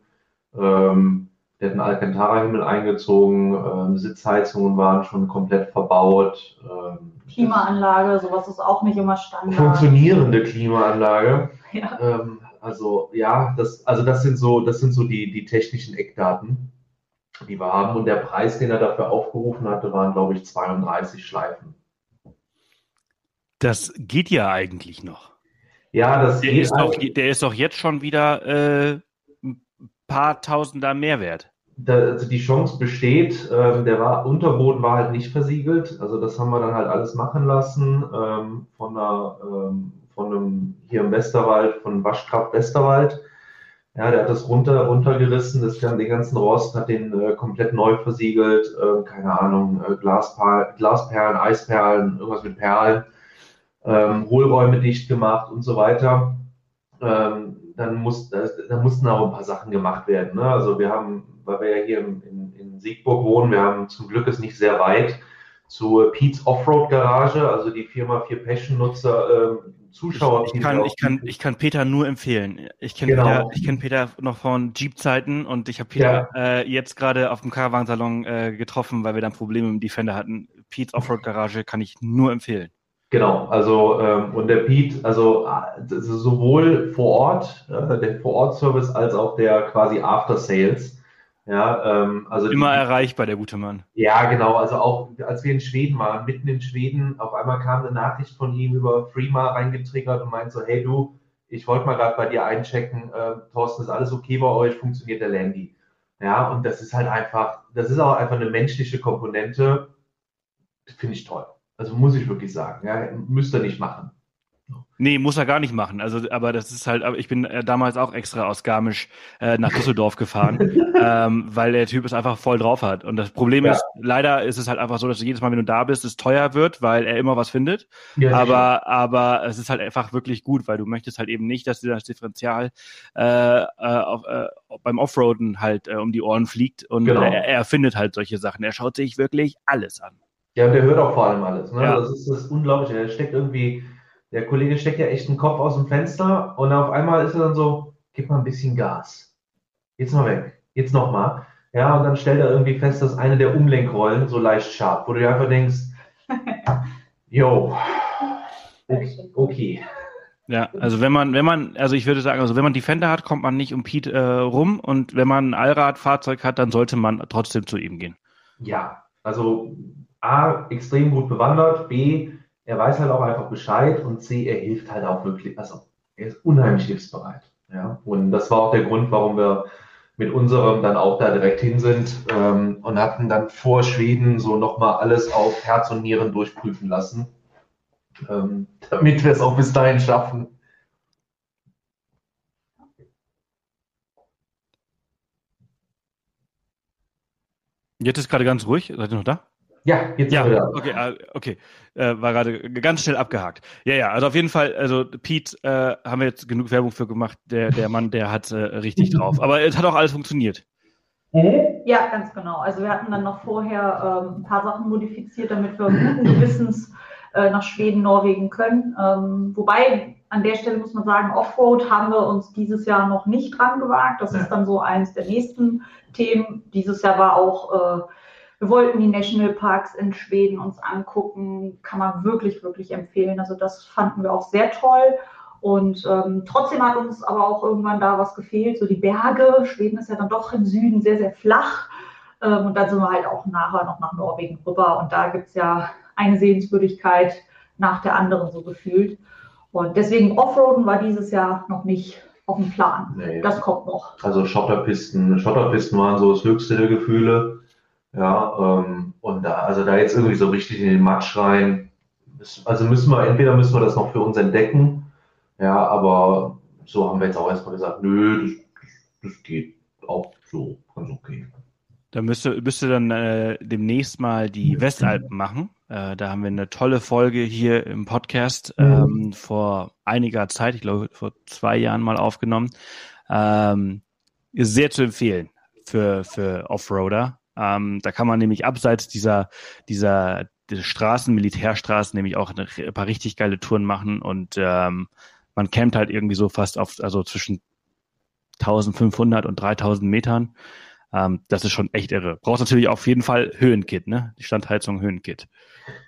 Ähm, der hat den Alcantara-Himmel eingezogen. Ähm, Sitzheizungen waren schon komplett verbaut. Ähm, Klimaanlage, sowas ist auch nicht immer Standard. Funktionierende Klimaanlage. Ja. Ähm, also ja, das, also das sind so, das sind so die, die technischen Eckdaten, die wir haben. Und der Preis, den er dafür aufgerufen hatte, waren, glaube ich, 32 Schleifen. Das geht ja eigentlich noch. Ja, das der geht. Ist doch, der ist doch jetzt schon wieder äh, paar Tausender Mehrwert da, also die Chance besteht, ähm, der war, Unterboden war halt nicht versiegelt, also das haben wir dann halt alles machen lassen ähm, von, einer, ähm, von einem hier im Westerwald, von Waschkraft Westerwald. Ja, der hat das runter, runtergerissen, das, den ganzen Rost, hat den äh, komplett neu versiegelt, äh, keine Ahnung, äh, Glasperlen, Glasperlen, Eisperlen, irgendwas mit Perlen, ähm, Hohlräume dicht gemacht und so weiter. Ähm, dann, muss, da, da mussten auch ein paar Sachen gemacht werden. Ne? Also wir haben weil wir ja hier in, in, in Siegburg wohnen. Wir haben zum Glück ist nicht sehr weit zur Pete's Offroad Garage, also die Firma für Passion-Nutzer, äh, Zuschauer. Ich, ich, kann, ich, kann, ich kann Peter nur empfehlen. Ich kenne genau. Peter, kenn Peter noch von Jeep-Zeiten und ich habe Peter ja. äh, jetzt gerade auf dem Caravan-Salon äh, getroffen, weil wir dann Probleme mit dem Defender hatten. Pete's Offroad Garage kann ich nur empfehlen. Genau, also ähm, und der Pete, also äh, sowohl vor Ort, äh, der Vor-Ort-Service als auch der quasi After Sales ja, ähm, also immer die, erreichbar, der gute Mann. Ja, genau. Also auch als wir in Schweden waren, mitten in Schweden, auf einmal kam eine Nachricht von ihm über Freema reingetriggert und meint so, hey du, ich wollte mal gerade bei dir einchecken, äh, Thorsten, ist alles okay bei euch, funktioniert der Landy? Ja, und das ist halt einfach, das ist auch einfach eine menschliche Komponente, finde ich toll. Also muss ich wirklich sagen, ja, müsst ihr nicht machen. Nee, muss er gar nicht machen. Also, aber das ist halt, ich bin äh, damals auch extra aus Garmisch äh, nach Düsseldorf gefahren, ähm, weil der Typ es einfach voll drauf hat. Und das Problem ja. ist, leider ist es halt einfach so, dass du jedes Mal, wenn du da bist, es teuer wird, weil er immer was findet. Ja, aber, aber es ist halt einfach wirklich gut, weil du möchtest halt eben nicht, dass dir das Differential äh, äh, auf, äh, beim Offroaden halt äh, um die Ohren fliegt und genau. er, er findet halt solche Sachen. Er schaut sich wirklich alles an. Ja, und der hört auch vor allem alles. Ne? Ja. Das, ist, das ist unglaublich. Er steckt irgendwie der Kollege steckt ja echt einen Kopf aus dem Fenster und auf einmal ist er dann so, gib mal ein bisschen Gas. Jetzt mal weg. Jetzt nochmal. Ja, und dann stellt er irgendwie fest, dass eine der Umlenkrollen so leicht scharf, wo du dir einfach denkst, yo, okay, okay. Ja, also wenn man, wenn man, also ich würde sagen, also wenn man Defender hat, kommt man nicht um Pete äh, rum und wenn man ein Allradfahrzeug hat, dann sollte man trotzdem zu ihm gehen. Ja, also A, extrem gut bewandert, B, er weiß halt auch einfach Bescheid und C, er hilft halt auch wirklich, also er ist unheimlich hilfsbereit. Ja? Und das war auch der Grund, warum wir mit unserem dann auch da direkt hin sind ähm, und hatten dann vor Schweden so nochmal alles auf Herz und Nieren durchprüfen lassen, ähm, damit wir es auch bis dahin schaffen. Jetzt ist gerade ganz ruhig. Seid ihr noch da? Ja, jetzt ja, wieder. Okay, ah, okay. Äh, war gerade ganz schnell abgehakt. Ja, ja, also auf jeden Fall, also Pete äh, haben wir jetzt genug Werbung für gemacht. Der, der Mann, der hat äh, richtig drauf. Aber es hat auch alles funktioniert. Ja, ganz genau. Also wir hatten dann noch vorher ähm, ein paar Sachen modifiziert, damit wir guten Gewissens äh, nach Schweden, Norwegen können. Ähm, wobei an der Stelle muss man sagen, Offroad haben wir uns dieses Jahr noch nicht dran gewagt. Das ist dann so eins der nächsten Themen. Dieses Jahr war auch äh, wir wollten die Nationalparks in Schweden uns angucken, kann man wirklich, wirklich empfehlen. Also das fanden wir auch sehr toll. Und ähm, trotzdem hat uns aber auch irgendwann da was gefehlt, so die Berge. Schweden ist ja dann doch im Süden sehr, sehr flach. Ähm, und dann sind wir halt auch nachher noch nach Norwegen rüber. Und da gibt es ja eine Sehenswürdigkeit nach der anderen so gefühlt. Und deswegen Offroaden war dieses Jahr noch nicht auf dem Plan. Nee. Das kommt noch. Also Schotterpisten, Schotterpisten waren so das höchste der Gefühle. Ja, ähm, und da, also da jetzt irgendwie so richtig in den Matsch rein, also müssen wir, entweder müssen wir das noch für uns entdecken, ja, aber so haben wir jetzt auch erstmal gesagt, nö, das, das, das geht auch so, ganz okay. Da müsste, müsste dann äh, demnächst mal die Westalpen machen. Äh, da haben wir eine tolle Folge hier im Podcast ähm, vor einiger Zeit, ich glaube vor zwei Jahren mal aufgenommen. Ähm, ist sehr zu empfehlen für, für Offroader. Ähm, da kann man nämlich abseits dieser, dieser, Straßen, Militärstraßen, nämlich auch ein paar richtig geile Touren machen und ähm, man campt halt irgendwie so fast auf, also zwischen 1500 und 3000 Metern. Ähm, das ist schon echt irre. Brauchst natürlich auf jeden Fall Höhenkit, ne? Die Standheizung Höhenkit.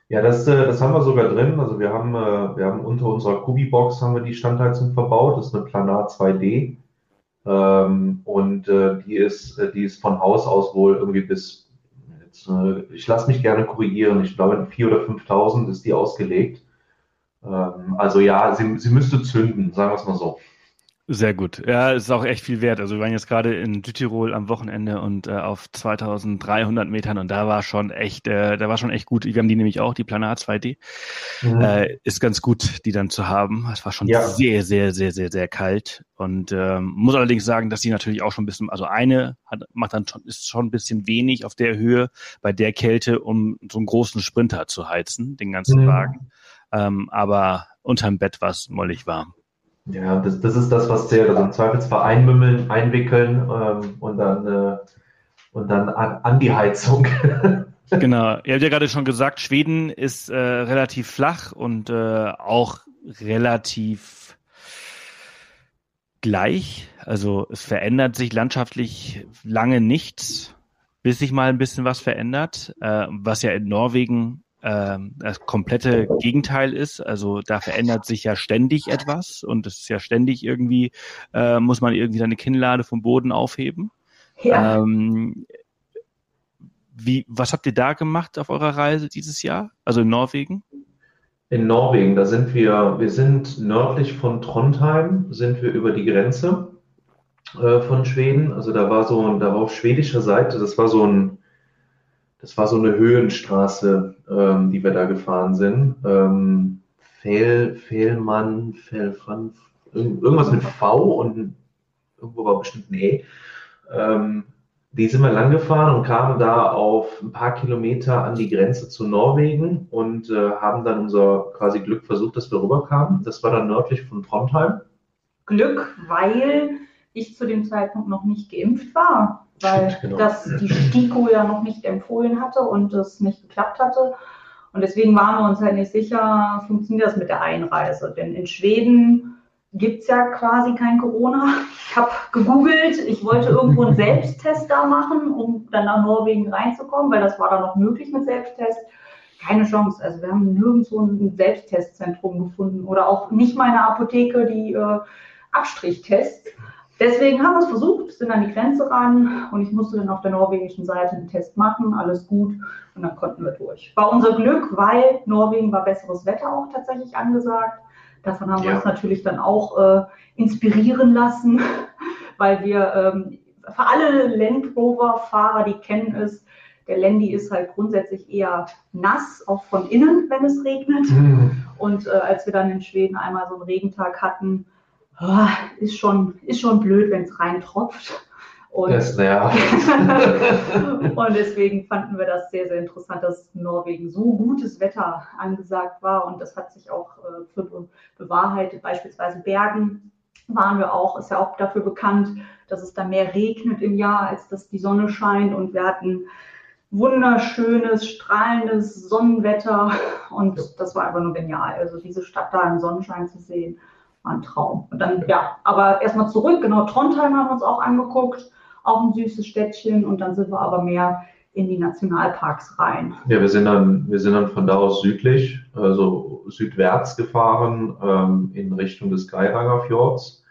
Ja, das, äh, das haben wir sogar drin. Also wir haben, äh, wir haben unter unserer Kubi-Box haben wir die Standheizung verbaut. Das ist eine Planar 2D. Ähm, und äh, die, ist, äh, die ist von Haus aus wohl irgendwie bis, jetzt, äh, ich lasse mich gerne korrigieren, ich glaube 4.000 oder 5.000 ist die ausgelegt. Ähm, also ja, sie, sie müsste zünden, sagen wir es mal so. Sehr gut. Ja, ist auch echt viel wert. Also wir waren jetzt gerade in Südtirol am Wochenende und äh, auf 2300 Metern und da war schon echt, äh, da war schon echt gut. Wir haben die nämlich auch, die Planar 2D. Mhm. Äh, ist ganz gut, die dann zu haben. Es war schon ja. sehr, sehr, sehr, sehr, sehr kalt und ähm, muss allerdings sagen, dass die natürlich auch schon ein bisschen, also eine hat, macht dann schon, ist schon ein bisschen wenig auf der Höhe bei der Kälte, um so einen großen Sprinter zu heizen, den ganzen mhm. Wagen. Ähm, aber unterm Bett war es mollig warm. Ja, das, das ist das, was zählt. Also im Zweifelsfall einmümmeln, einwickeln ähm, und dann, äh, und dann an, an die Heizung. genau. Ihr habt ja gerade schon gesagt, Schweden ist äh, relativ flach und äh, auch relativ gleich. Also es verändert sich landschaftlich lange nichts, bis sich mal ein bisschen was verändert, äh, was ja in Norwegen ähm, das komplette Gegenteil ist. Also da verändert sich ja ständig etwas und es ist ja ständig irgendwie, äh, muss man irgendwie seine Kinnlade vom Boden aufheben. Ja. Ähm, wie, was habt ihr da gemacht auf eurer Reise dieses Jahr? Also in Norwegen? In Norwegen, da sind wir, wir sind nördlich von Trondheim, sind wir über die Grenze äh, von Schweden. Also da war so, da war auf schwedischer Seite, das war so ein, das war so eine Höhenstraße, ähm, die wir da gefahren sind. Ähm, Fehl, Fehlmann, Fehlfan, irgendwas mit V und irgendwo war bestimmt ein E. Ähm, die sind wir lang gefahren und kamen da auf ein paar Kilometer an die Grenze zu Norwegen und äh, haben dann unser quasi Glück versucht, dass wir rüberkamen. Das war dann nördlich von Trondheim. Glück, weil ich zu dem Zeitpunkt noch nicht geimpft war, weil genau. das die STIKO ja noch nicht empfohlen hatte und es nicht geklappt hatte. Und deswegen waren wir uns halt nicht sicher, funktioniert das mit der Einreise. Denn in Schweden gibt es ja quasi kein Corona. Ich habe gegoogelt, ich wollte irgendwo einen Selbsttest da machen, um dann nach Norwegen reinzukommen, weil das war dann noch möglich mit Selbsttest. Keine Chance. Also wir haben nirgendwo ein Selbsttestzentrum gefunden oder auch nicht mal eine Apotheke, die äh, Abstrichttests. Deswegen haben wir es versucht, sind an die Grenze ran und ich musste dann auf der norwegischen Seite einen Test machen, alles gut und dann konnten wir durch. War unser Glück, weil Norwegen war besseres Wetter auch tatsächlich angesagt. Davon haben wir Ja. uns natürlich dann auch äh, inspirieren lassen, weil wir ähm, für alle Land Rover-Fahrer, die kennen es, der Landy ist halt grundsätzlich eher nass, auch von innen, wenn es regnet. Und äh, als wir dann in Schweden einmal so einen Regentag hatten, ah, ist, schon, ist schon blöd, wenn es reintropft. Und, Das, und deswegen fanden wir das sehr, sehr interessant, dass Norwegen so gutes Wetter angesagt war. Und das hat sich auch äh, bewahrheitet. Beispielsweise Bergen waren wir auch, ist ja auch dafür bekannt, dass es da mehr regnet im Jahr, als dass die Sonne scheint. Und wir hatten wunderschönes, strahlendes Sonnenwetter. Und das war einfach nur genial. Also diese Stadt da im Sonnenschein zu sehen, war ein Traum. Und dann, ja, aber erstmal zurück, genau, Trondheim haben wir uns auch angeguckt, auch ein süßes Städtchen und dann sind wir aber mehr in die Nationalparks rein. Ja, wir sind dann, wir sind dann von da aus südlich, also südwärts gefahren ähm, in Richtung des Geiranger Fjords,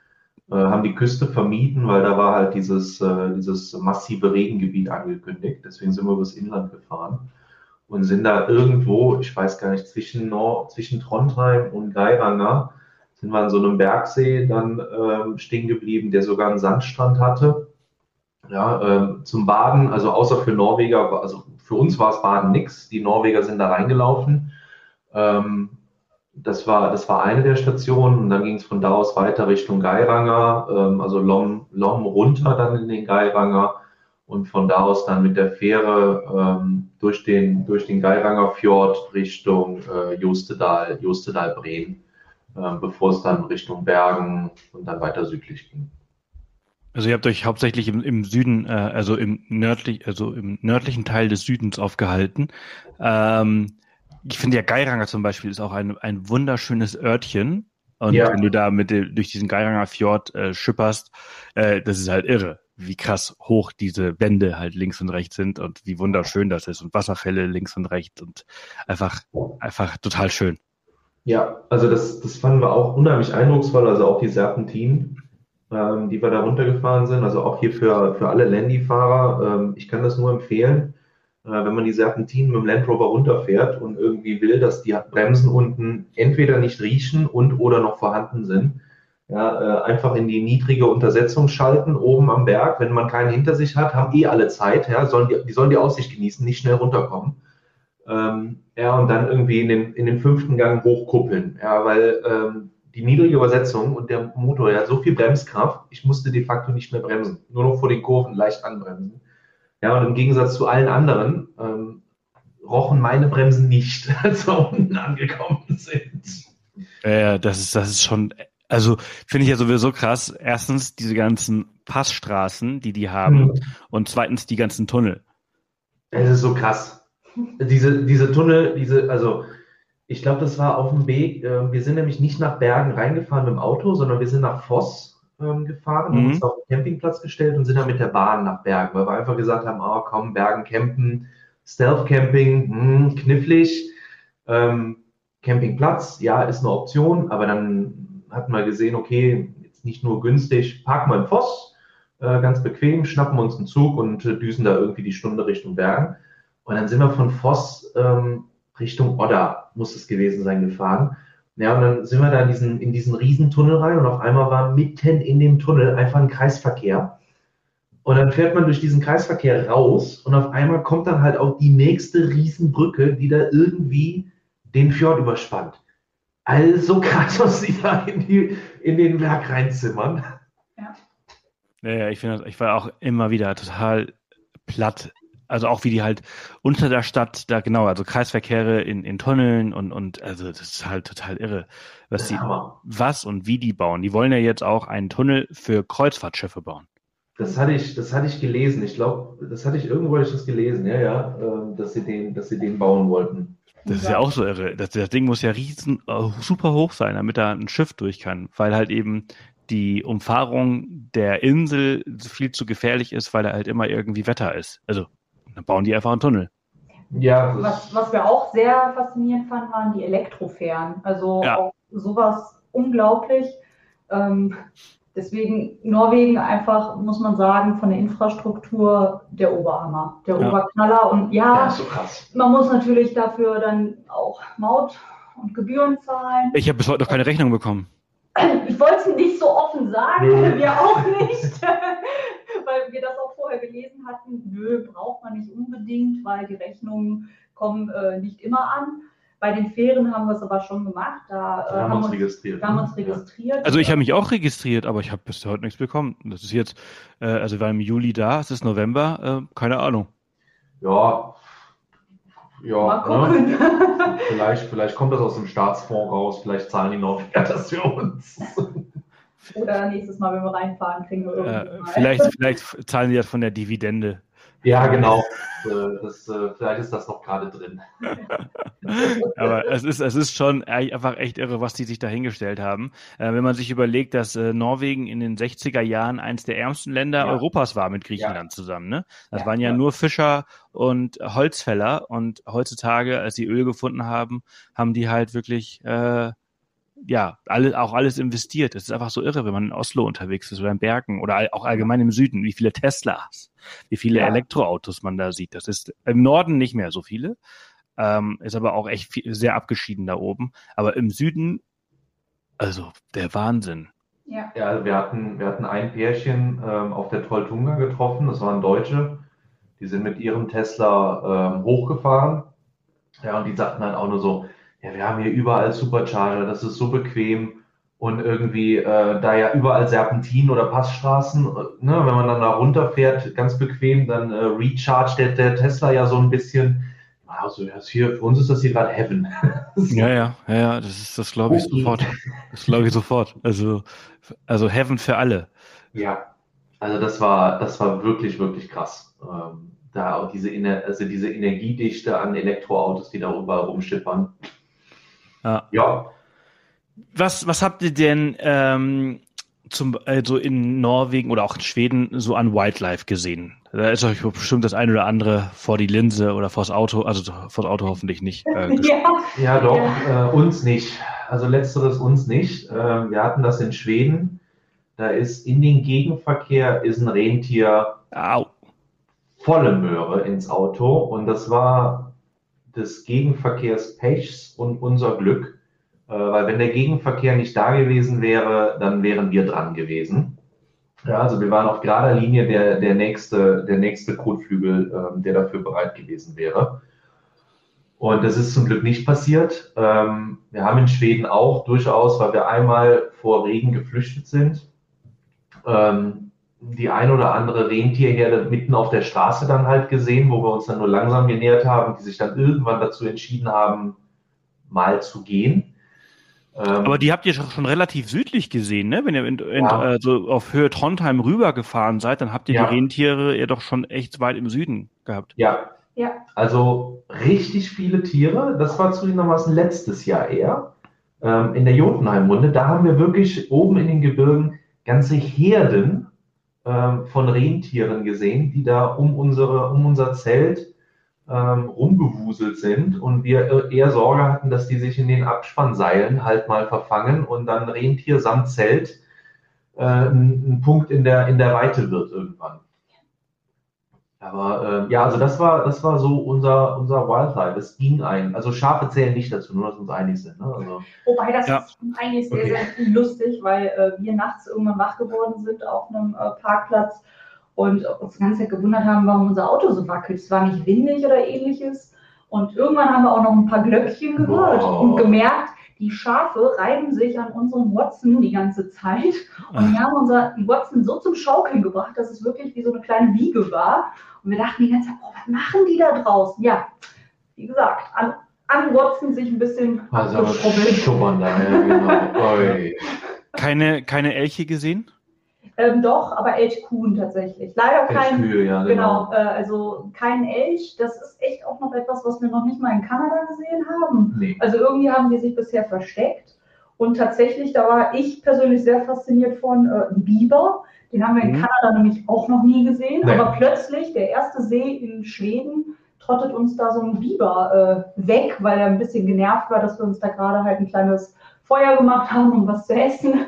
äh, haben die Küste vermieden, weil da war halt dieses, äh, dieses massive Regengebiet angekündigt. Deswegen sind wir übers Inland gefahren und sind da irgendwo, ich weiß gar nicht, zwischen, Nord zwischen Trondheim und Geiranger, sind wir an so einem Bergsee dann ähm, stehen geblieben, der sogar einen Sandstrand hatte. Ja, ähm, zum Baden, also außer für Norweger, also für uns war es Baden nix. Die Norweger sind da reingelaufen. Ähm, das war, das war eine der Stationen und dann ging es von da aus weiter Richtung Geiranger, ähm, also Lom, Lom runter dann in den Geiranger und von da aus dann mit der Fähre ähm, durch den, durch den Geiranger Fjord Richtung äh, Jostedal, Jostedal Bremen, ähm, bevor es dann Richtung Bergen und dann weiter südlich ging. Also ihr habt euch hauptsächlich im, im Süden, äh, also im nördlich, also im nördlichen Teil des Südens aufgehalten. Ähm, ich finde ja Geiranger zum Beispiel ist auch ein, ein wunderschönes Örtchen. Und Ja. wenn du da mit durch diesen Geiranger Fjord äh, schipperst, äh, das ist halt irre, wie krass hoch diese Wände halt links und rechts sind und wie wunderschön das ist und Wasserfälle links und rechts und einfach, einfach total schön. Ja, also das, das fanden wir auch unheimlich eindrucksvoll, also auch die Serpentinen, ähm, die wir da runtergefahren sind, also auch hier für, für alle Landy-Fahrer. Ähm, ich kann das nur empfehlen, äh, wenn man die Serpentinen mit dem Land Rover runterfährt und irgendwie will, dass die Bremsen unten entweder nicht riechen und oder noch vorhanden sind. Ja, äh, einfach in die niedrige Untersetzung schalten, oben am Berg. Wenn man keinen hinter sich hat, haben eh alle Zeit, ja, sollen die, die sollen die Aussicht genießen, nicht schnell runterkommen. Ähm, ja, und dann irgendwie in den, in den fünften Gang hochkuppeln. Ja, weil ähm, die niedrige Übersetzung und der Motor, der hat so viel Bremskraft, ich musste de facto nicht mehr bremsen. Nur noch vor den Kurven leicht anbremsen. Ja, und im Gegensatz zu allen anderen ähm, rochen meine Bremsen nicht, als wir unten angekommen sind. Äh, das ist, das ist schon, also finde ich ja sowieso krass. Erstens diese ganzen Passstraßen, die die haben, Mhm. und zweitens die ganzen Tunnel. Es ist so krass. Diese, diese Tunnel, diese, also ich glaube, das war auf dem Weg. Äh, wir sind nämlich nicht nach Bergen reingefahren mit dem Auto, sondern wir sind nach Voss ähm, gefahren, haben Mhm. uns auf den Campingplatz gestellt und sind dann mit der Bahn nach Bergen, weil wir einfach gesagt haben, oh komm, Bergen campen, Stealth Camping, hm, knifflig. Ähm, Campingplatz, ja, ist eine Option, aber dann hatten wir gesehen, okay, jetzt nicht nur günstig, parken wir in Voss, äh, ganz bequem, schnappen uns einen Zug und äh, düsen da irgendwie die Stunde Richtung Bergen. Und dann sind wir von Voss ähm, Richtung Odda, muss es gewesen sein, gefahren. Ja, und dann sind wir da in diesen, in diesen Riesentunnel rein und auf einmal war mitten in dem Tunnel einfach ein Kreisverkehr. Und dann fährt man durch diesen Kreisverkehr raus und auf einmal kommt dann halt auch die nächste Riesenbrücke, die da irgendwie den Fjord überspannt. Also Kratos die da in, die, in den Werk reinzimmern. Ja, ja ich finde, ich war auch immer wieder total platt. Also auch wie die halt unter der Stadt, da genau, also Kreisverkehre in, in Tunneln und, und also das ist halt total irre, was die, was und wie die bauen. Die wollen ja jetzt auch einen Tunnel für Kreuzfahrtschiffe bauen. Das hatte ich, das hatte ich gelesen. Ich glaube, das hatte ich irgendwo ich das gelesen, ja, ja, ähm, dass sie den, dass sie den bauen wollten. Das ist ja auch so irre. Das, das Ding muss ja riesen, uh, super hoch sein, damit da ein Schiff durch kann, weil halt eben die Umfahrung der Insel viel zu gefährlich ist, weil da halt immer irgendwie Wetter ist. Also, dann bauen die einfach einen Tunnel. Ja. Was, was wir auch sehr faszinierend fanden, waren die Elektrofähren. Also ja. auch sowas unglaublich. Ähm, Deswegen Norwegen einfach, muss man sagen, von der Infrastruktur der Oberhammer, der ja. Oberknaller. Und ja, ja so man muss natürlich dafür dann auch Maut und Gebühren zahlen. Ich habe bis heute noch keine Rechnung bekommen. Ich wollte es nicht so offen sagen, wir auch nicht, weil wir das auch vorher gelesen hatten. Nö, braucht man nicht unbedingt, weil die Rechnungen kommen äh, nicht immer an. Bei den Fähren haben wir es aber schon gemacht. Da, äh, haben, wir uns registriert. Haben wir uns registriert. Also ich habe mich auch registriert, aber ich habe bis heute nichts bekommen. Das ist jetzt, äh, also wir waren im Juli da, es ist November, äh, keine Ahnung. Ja, ja, ne? vielleicht, vielleicht kommt das aus dem Staatsfonds raus, vielleicht zahlen die noch das für uns. Oder nächstes Mal, wenn wir reinfahren, kriegen wir irgendwie. Äh, vielleicht, vielleicht zahlen die das von der Dividende. Ja, genau. Äh, das, äh, vielleicht ist das noch gerade drin. Aber es ist, es ist schon einfach echt irre, was die sich da hingestellt haben. Äh, wenn man sich überlegt, dass Norwegen in den 60er Jahren eins der ärmsten Länder ja. Europas war mit Griechenland ja. zusammen. Ne? Das ja, waren ja, nur Fischer und Holzfäller. Und heutzutage, als sie Öl gefunden haben, haben die halt wirklich äh, ja, alle, auch alles investiert. Es ist einfach so irre, wenn man in Oslo unterwegs ist oder in Bergen oder auch allgemein im Süden, wie viele Teslas, wie viele ja. Elektroautos man da sieht. Das ist im Norden nicht mehr so viele, ähm, ist aber auch echt viel, sehr abgeschieden da oben. Aber im Süden, also der Wahnsinn. Ja, ja also wir hatten, wir hatten ein Pärchen ähm, auf der Trolltunga getroffen, das waren Deutsche, die sind mit ihrem Tesla ähm, hochgefahren. Ja, und die sagten dann auch nur so, ja, wir haben hier überall Supercharger, das ist so bequem. Und irgendwie, äh, da ja überall Serpentin oder Passstraßen, äh, ne, wenn man dann da runterfährt, ganz bequem, dann äh, recharge der, der Tesla ja so ein bisschen. Also das hier, für uns ist das hier gerade Heaven. ja, ja, ja, ja, das ist, das glaube ich sofort. Das glaube ich sofort. Also, also Heaven für alle. Ja, also das war, das war wirklich, wirklich krass. Ähm, da auch diese, also diese Energiedichte an Elektroautos, die da überall rumschippern. Ja. ja. Was, was habt ihr denn ähm, zum, also in Norwegen oder auch in Schweden so an Wildlife gesehen? Da ist euch bestimmt das eine oder andere vor die Linse oder vors Auto, also vors Auto hoffentlich nicht. Äh, ja. ja, doch, äh, uns nicht. Also letzteres uns nicht. Äh, wir hatten das in Schweden. Da ist in den Gegenverkehr ist ein Rentier Au. volle Möhre ins Auto und das war des Gegenverkehrs Pechs und unser Glück, äh, weil wenn der Gegenverkehr nicht da gewesen wäre, dann wären wir dran gewesen. Ja, also wir waren auf gerader Linie der, der nächste, der nächste Kotflügel, äh, der dafür bereit gewesen wäre. Und das ist zum Glück nicht passiert. Ähm, wir haben in Schweden auch durchaus, weil wir einmal vor Regen geflüchtet sind, ähm, die ein oder andere Rentierherde mitten auf der Straße dann halt gesehen, wo wir uns dann nur langsam genähert haben, die sich dann irgendwann dazu entschieden haben, mal zu gehen. Ähm, Aber die habt ihr schon relativ südlich gesehen, ne? Wenn ihr in, in, ja. äh, so auf Höhe Trondheim rübergefahren seid, dann habt ihr ja. die Rentiere ja doch schon echt weit im Süden gehabt. Ja. ja. Also richtig viele Tiere. Das war zugegebenermaßen letztes Jahr eher. Ähm, in der Jotunheim-Runde, da haben wir wirklich oben in den Gebirgen ganze Herden ähm, von Rentieren gesehen, die da um, unsere, um unser Zelt ähm, rumgewuselt sind und wir eher Sorge hatten, dass die sich in den Abspannseilen halt mal verfangen und dann Rentier samt Zelt äh, ein, ein Punkt in der, in der Weite wird irgendwann. Aber äh, ja, also das war, das war so unser, unser Wildlife. Es ging ein. Also Schafe zählen nicht dazu, nur dass wir uns einig sind. Ne? Also, Wobei das ja. ist eigentlich sehr, okay. sehr lustig, weil äh, wir nachts irgendwann wach geworden sind auf einem äh, Parkplatz und uns die ganze Zeit gewundert haben, warum unser Auto so wackelt. Es war nicht windig oder ähnliches. Und irgendwann haben wir auch noch ein paar Glöckchen gehört wow. und gemerkt, die Schafe reiben sich an unserem Watson die ganze Zeit. Und wir haben unser Watson so zum Schaukeln gebracht, dass es wirklich wie so eine kleine Wiege war. Und wir dachten die ganze Zeit, oh, was machen die da draußen? Ja, wie gesagt, an, an Watson sich ein bisschen also ja, genau. keine, keine Elche gesehen? Ähm, doch, aber Elchkuhn tatsächlich. Leider kein, Elchkühe, ja, genau, genau äh, also kein Elch. Das ist echt auch noch etwas, was wir noch nicht mal in Kanada gesehen haben. Nee. Also irgendwie haben die sich bisher versteckt. Und tatsächlich, da war ich persönlich sehr fasziniert von äh, Biber. Den haben wir in mhm. Kanada nämlich auch noch nie gesehen. Nee. Aber plötzlich, der erste See in Schweden, trottet uns da so ein Biber äh, weg, weil er ein bisschen genervt war, dass wir uns da gerade halt ein kleines Feuer gemacht haben, um was zu essen.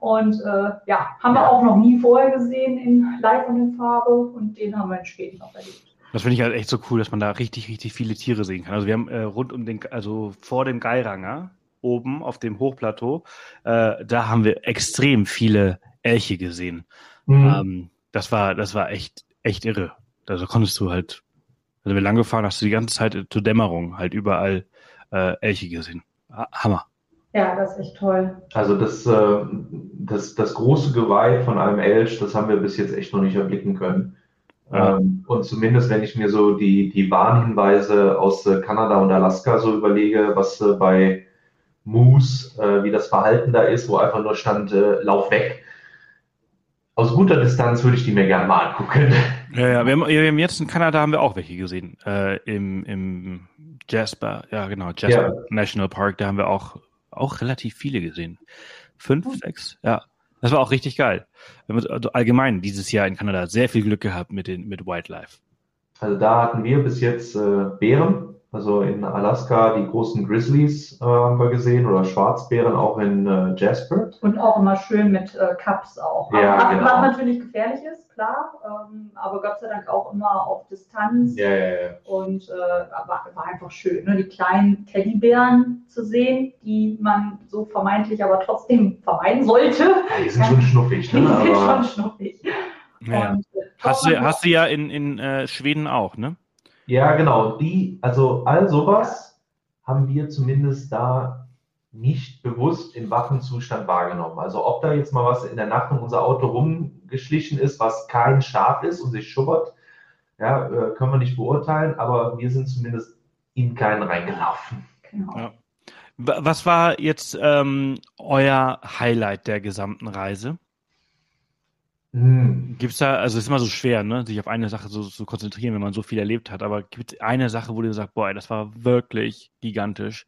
Und äh, ja, haben wir auch noch nie vorher gesehen in Live und in Farbe und den haben wir in Schweden noch erlebt. Das finde ich halt echt so cool, dass man da richtig, richtig viele Tiere sehen kann. Also wir haben äh, rund um den, also vor dem Geiranger, oben auf dem Hochplateau, äh, da haben wir extrem viele Elche gesehen. Mhm. Ähm, das war, das war echt, echt irre. Also konntest du halt, wenn wir lang gefahren, hast du die ganze Zeit zur Dämmerung halt überall äh, Elche gesehen. Hammer. Ja, das ist echt toll. Also das, äh, das, das große Geweih von einem Elch, das haben wir bis jetzt echt noch nicht erblicken können. Ja. Ähm, und zumindest, wenn ich mir so die, die Warnhinweise aus äh, Kanada und Alaska so überlege, was äh, bei Moose, wie das Verhalten da ist, wo einfach nur stand, lauf weg. Aus guter Distanz würde ich die mir gerne mal angucken. Ja, ja, wir haben, wir haben jetzt in Kanada haben wir auch welche gesehen. Äh, im, Im Jasper, ja genau, Jasper ja. National Park, da haben wir auch auch relativ viele gesehen. Fünf, hm. sechs, ja. Das war auch richtig geil. Wir haben also allgemein dieses Jahr in Kanada sehr viel Glück gehabt mit, den, mit Wildlife. Also da hatten wir bis jetzt äh, Bären, also in Alaska die großen Grizzlies äh, haben wir gesehen oder Schwarzbären auch in äh, Jasper. Und auch immer schön mit äh, Cups auch. Ja, was, genau. was natürlich gefährlich ist klar, ähm, aber Gott sei Dank auch immer auf Distanz. Ja, ja, ja. Und äh, war, war einfach schön, ne? die kleinen Teddybären zu sehen, die man so vermeintlich aber trotzdem vermeiden sollte. Ja, die sind schon schnuffig. Ne? Die sind schon schnuffig. Ja. Und, äh, hast, du, hast du ja in, in äh, Schweden auch, ne? Ja, genau. Die, also all sowas haben wir zumindest da nicht bewusst im wachen Zustand wahrgenommen. Also ob da jetzt mal was in der Nacht um unser Auto rumgeschlichen ist, was kein Schaf ist und sich schubbert, ja, äh, können wir nicht beurteilen, aber wir sind zumindest in keinen reingelaufen. Genau. Ja. Was war jetzt ähm, euer Highlight der gesamten Reise? Hm. Gibt es da, also es ist immer so schwer, ne, sich auf eine Sache so zu so konzentrieren, wenn man so viel erlebt hat, aber gibt es eine Sache, wo du sagst, boah, das war wirklich gigantisch.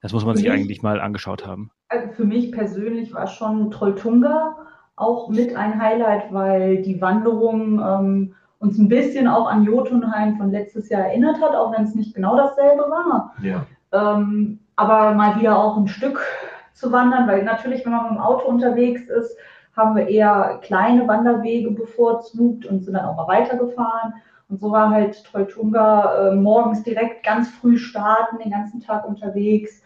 Das muss man sich eigentlich mal angeschaut haben. Also für mich persönlich war schon Trolltunga auch mit ein Highlight, weil die Wanderung ähm, uns ein bisschen auch an Jotunheim von letztes Jahr erinnert hat, auch wenn es nicht genau dasselbe war. Ja. Ähm, aber mal wieder auch ein Stück zu wandern, weil natürlich, wenn man mit dem Auto unterwegs ist, haben wir eher kleine Wanderwege bevorzugt und sind dann auch mal weitergefahren. Und so war halt Trolltunga äh, morgens direkt ganz früh starten, den ganzen Tag unterwegs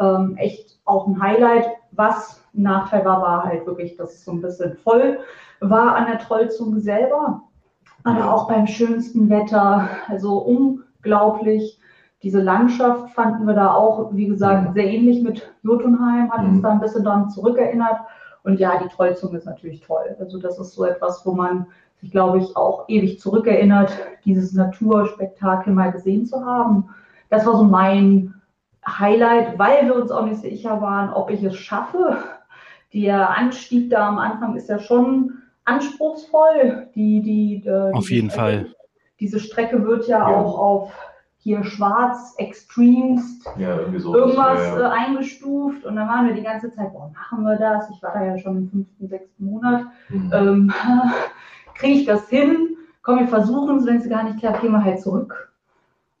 ähm, echt auch ein Highlight. Was ein Nachteil war, war halt wirklich, dass es so ein bisschen voll war an der Trollzunge selber. Aber auch beim schönsten Wetter, also unglaublich. Diese Landschaft fanden wir da auch, wie gesagt, sehr ähnlich mit Jotunheim, hat uns mhm. da ein bisschen daran zurückerinnert. Und ja, die Trollzunge ist natürlich toll. Also das ist so etwas, wo man sich, glaube ich, auch ewig zurückerinnert, dieses Naturspektakel mal gesehen zu haben. Das war so mein Highlight, weil wir uns auch nicht sicher waren, ob ich es schaffe. Der Anstieg da am Anfang ist ja schon anspruchsvoll. Die, die, äh, auf jeden Strecke, Fall. Diese Strecke wird ja, ja, auch auf hier schwarz, Extremst, ja, so irgendwas ja, äh, eingestuft. Und dann waren wir die ganze Zeit, boah, machen wir das? Ich war da ja schon im fünften, sechsten Monat. Mhm. Ähm, Kriege ich das hin? Komm, wir versuchen es, wenn es gar nicht klappt, gehen wir halt zurück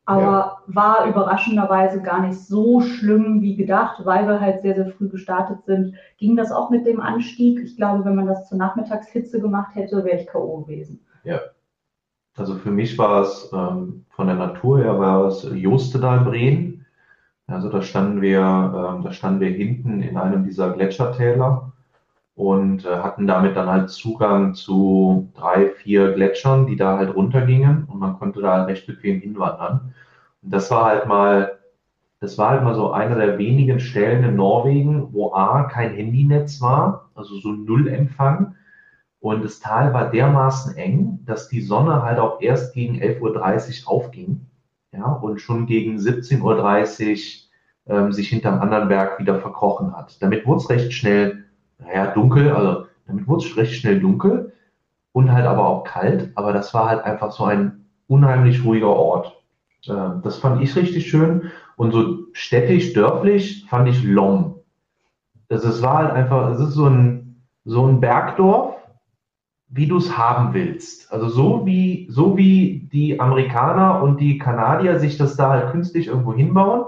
aber ja. war überraschenderweise gar nicht so schlimm wie gedacht, weil wir halt sehr, sehr früh gestartet sind. Ging das auch mit dem Anstieg? Ich glaube, wenn man das zur Nachmittagshitze gemacht hätte, wäre ich K.O. gewesen. Ja. Also für mich war es ähm, von der Natur her war es Joste da in Bremen. Also da standen wir, ähm, da standen wir hinten in einem dieser Gletschertäler und äh, hatten damit dann halt Zugang zu drei, vier Gletschern, die da halt runtergingen und man konnte da recht bequem hinwandern. Und das war halt mal das war halt mal so einer der wenigen Stellen in Norwegen, wo A, kein Handynetz war, also so Nullempfang. Und das Tal war dermaßen eng, dass die Sonne halt auch erst gegen 11.30 Uhr aufging. Ja, und schon gegen 17.30 Uhr ähm, sich hinterm anderen Berg wieder verkrochen hat. Damit wurde es recht schnell, naja, dunkel, also damit wurde es recht schnell dunkel und halt aber auch kalt. Aber das war halt einfach so ein unheimlich ruhiger Ort. Ähm, das fand ich richtig schön. Und so städtisch, dörflich fand ich Lom. Also es war halt einfach, es ist so ein, so ein Bergdorf, wie du es haben willst. Also so wie, so wie die Amerikaner und die Kanadier sich das da halt künstlich irgendwo hinbauen.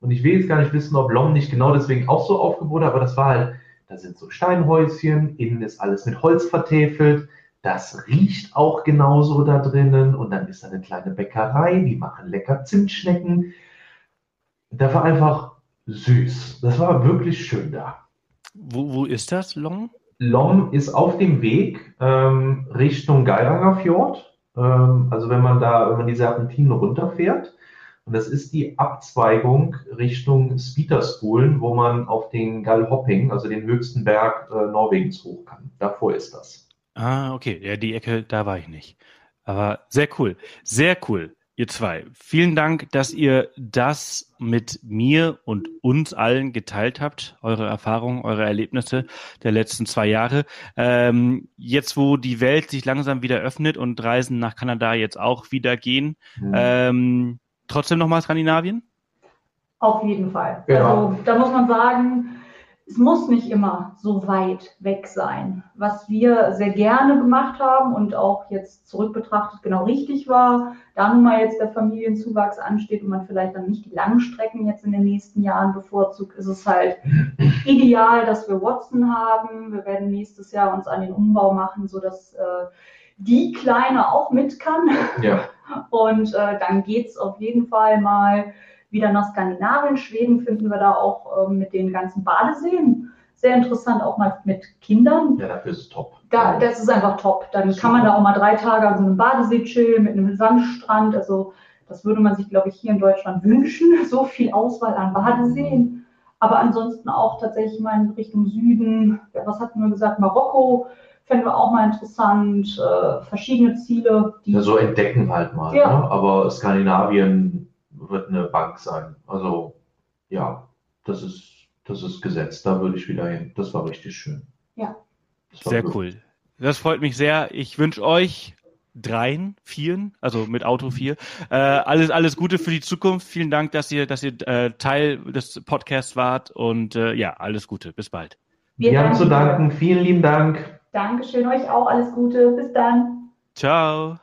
Und ich will jetzt gar nicht wissen, ob Lom nicht genau deswegen auch so aufgebaut hat, aber das war halt, da sind so Steinhäuschen, innen ist alles mit Holz vertäfelt, das riecht auch genauso da drinnen und dann ist da eine kleine Bäckerei, die machen lecker Zimtschnecken der war einfach süß. Das war wirklich schön da. Wo, wo ist das, Long? Lom ist auf dem Weg ähm, Richtung Geiranger Fjord. Ähm, also wenn man da, wenn man die Serpentinen runterfährt. Und das ist die Abzweigung Richtung Spieterspulen, wo man auf den Gallhopping, also den höchsten Berg äh, Norwegens, hoch kann. Davor ist das. Ah, okay. Ja, die Ecke, da war ich nicht. Aber sehr cool. Sehr cool. Ihr zwei, vielen Dank, dass ihr das mit mir und uns allen geteilt habt, eure Erfahrungen, eure Erlebnisse der letzten zwei Jahre. Ähm, jetzt, wo die Welt sich langsam wieder öffnet und Reisen nach Kanada jetzt auch wieder gehen, mhm. ähm, trotzdem nochmal Skandinavien? Auf jeden Fall. Ja. Also da muss man sagen, es muss nicht immer so weit weg sein. Was wir sehr gerne gemacht haben und auch jetzt zurück betrachtet genau richtig war, da nun mal jetzt der Familienzuwachs ansteht und man vielleicht dann nicht die langen Strecken jetzt in den nächsten Jahren bevorzugt, ist es halt ideal, dass wir Watson haben. Wir werden nächstes Jahr uns an den Umbau machen, sodass äh, die Kleine auch mit kann. Ja. Und äh, dann es auf jeden Fall mal wieder nach Skandinavien. Schweden finden wir da auch ähm, mit den ganzen Badeseen sehr interessant, auch mal mit Kindern. Ja, dafür ist es top. Da, das ist einfach top. Dann kann man da auch mal drei Tage an so einem Badesee chillen mit einem Sandstrand. Also das würde man sich, glaube ich, hier in Deutschland wünschen. So viel Auswahl an Badeseen. Aber ansonsten auch tatsächlich mal in Richtung Süden. Was hatten wir gesagt? Marokko fänden wir auch mal interessant. Äh, verschiedene Ziele. ja, so entdecken halt mal. Ja. Ne? Aber Skandinavien wird eine Bank sein. Also ja, das ist, das ist Gesetz. Da würde ich wieder hin. Das war richtig schön. Ja. Sehr gut. cool. Das freut mich sehr. Ich wünsche euch dreien, vieren, also mit Auto vier. Äh, alles, alles Gute für die Zukunft. Vielen Dank, dass ihr, dass ihr äh, Teil des Podcasts wart und äh, ja, alles Gute. Bis bald. Wir, Wir haben zu danken. Vielen lieben Dank. Dankeschön euch auch. Alles Gute. Bis dann. Ciao.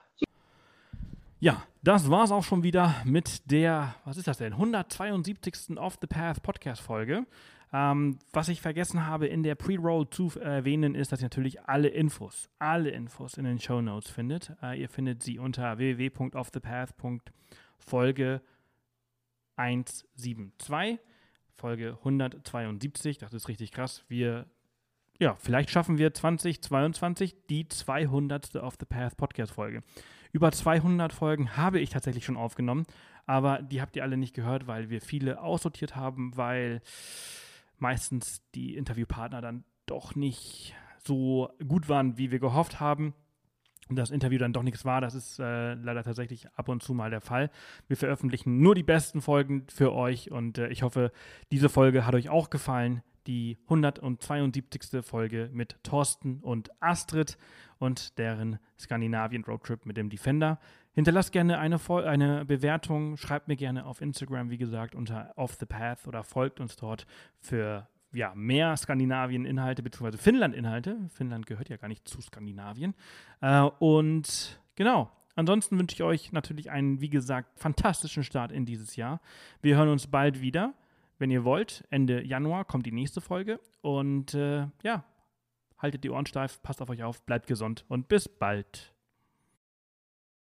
Ja, das war's auch schon wieder mit der, was ist das denn, 172. Off the Path Podcast Folge. Ähm, was ich vergessen habe in der Pre-Roll zu erwähnen, ist, dass ihr natürlich alle Infos, alle Infos in den Show Notes findet. Äh, ihr findet sie unter www.offthepath.folge 172, Folge 172. Das ist richtig krass. Wir ja, vielleicht schaffen wir 2022 die 200. Off the Path Podcast Folge. Über 200 Folgen habe ich tatsächlich schon aufgenommen, aber die habt ihr alle nicht gehört, weil wir viele aussortiert haben, weil meistens die Interviewpartner dann doch nicht so gut waren, wie wir gehofft haben. Und das Interview dann doch nichts war, das ist äh, leider tatsächlich ab und zu mal der Fall. Wir veröffentlichen nur die besten Folgen für euch und äh, ich hoffe, diese Folge hat euch auch gefallen die 172. Folge mit Thorsten und Astrid und deren Skandinavien Roadtrip mit dem Defender. Hinterlasst gerne eine, eine Bewertung, schreibt mir gerne auf Instagram, wie gesagt, unter Off the Path oder folgt uns dort für ja, mehr Skandinavien-Inhalte bzw. Finnland-Inhalte. Finnland gehört ja gar nicht zu Skandinavien. Äh, und genau, ansonsten wünsche ich euch natürlich einen, wie gesagt, fantastischen Start in dieses Jahr. Wir hören uns bald wieder wenn ihr wollt. Ende Januar kommt die nächste Folge. Und äh, ja, haltet die Ohren steif, passt auf euch auf, bleibt gesund und bis bald.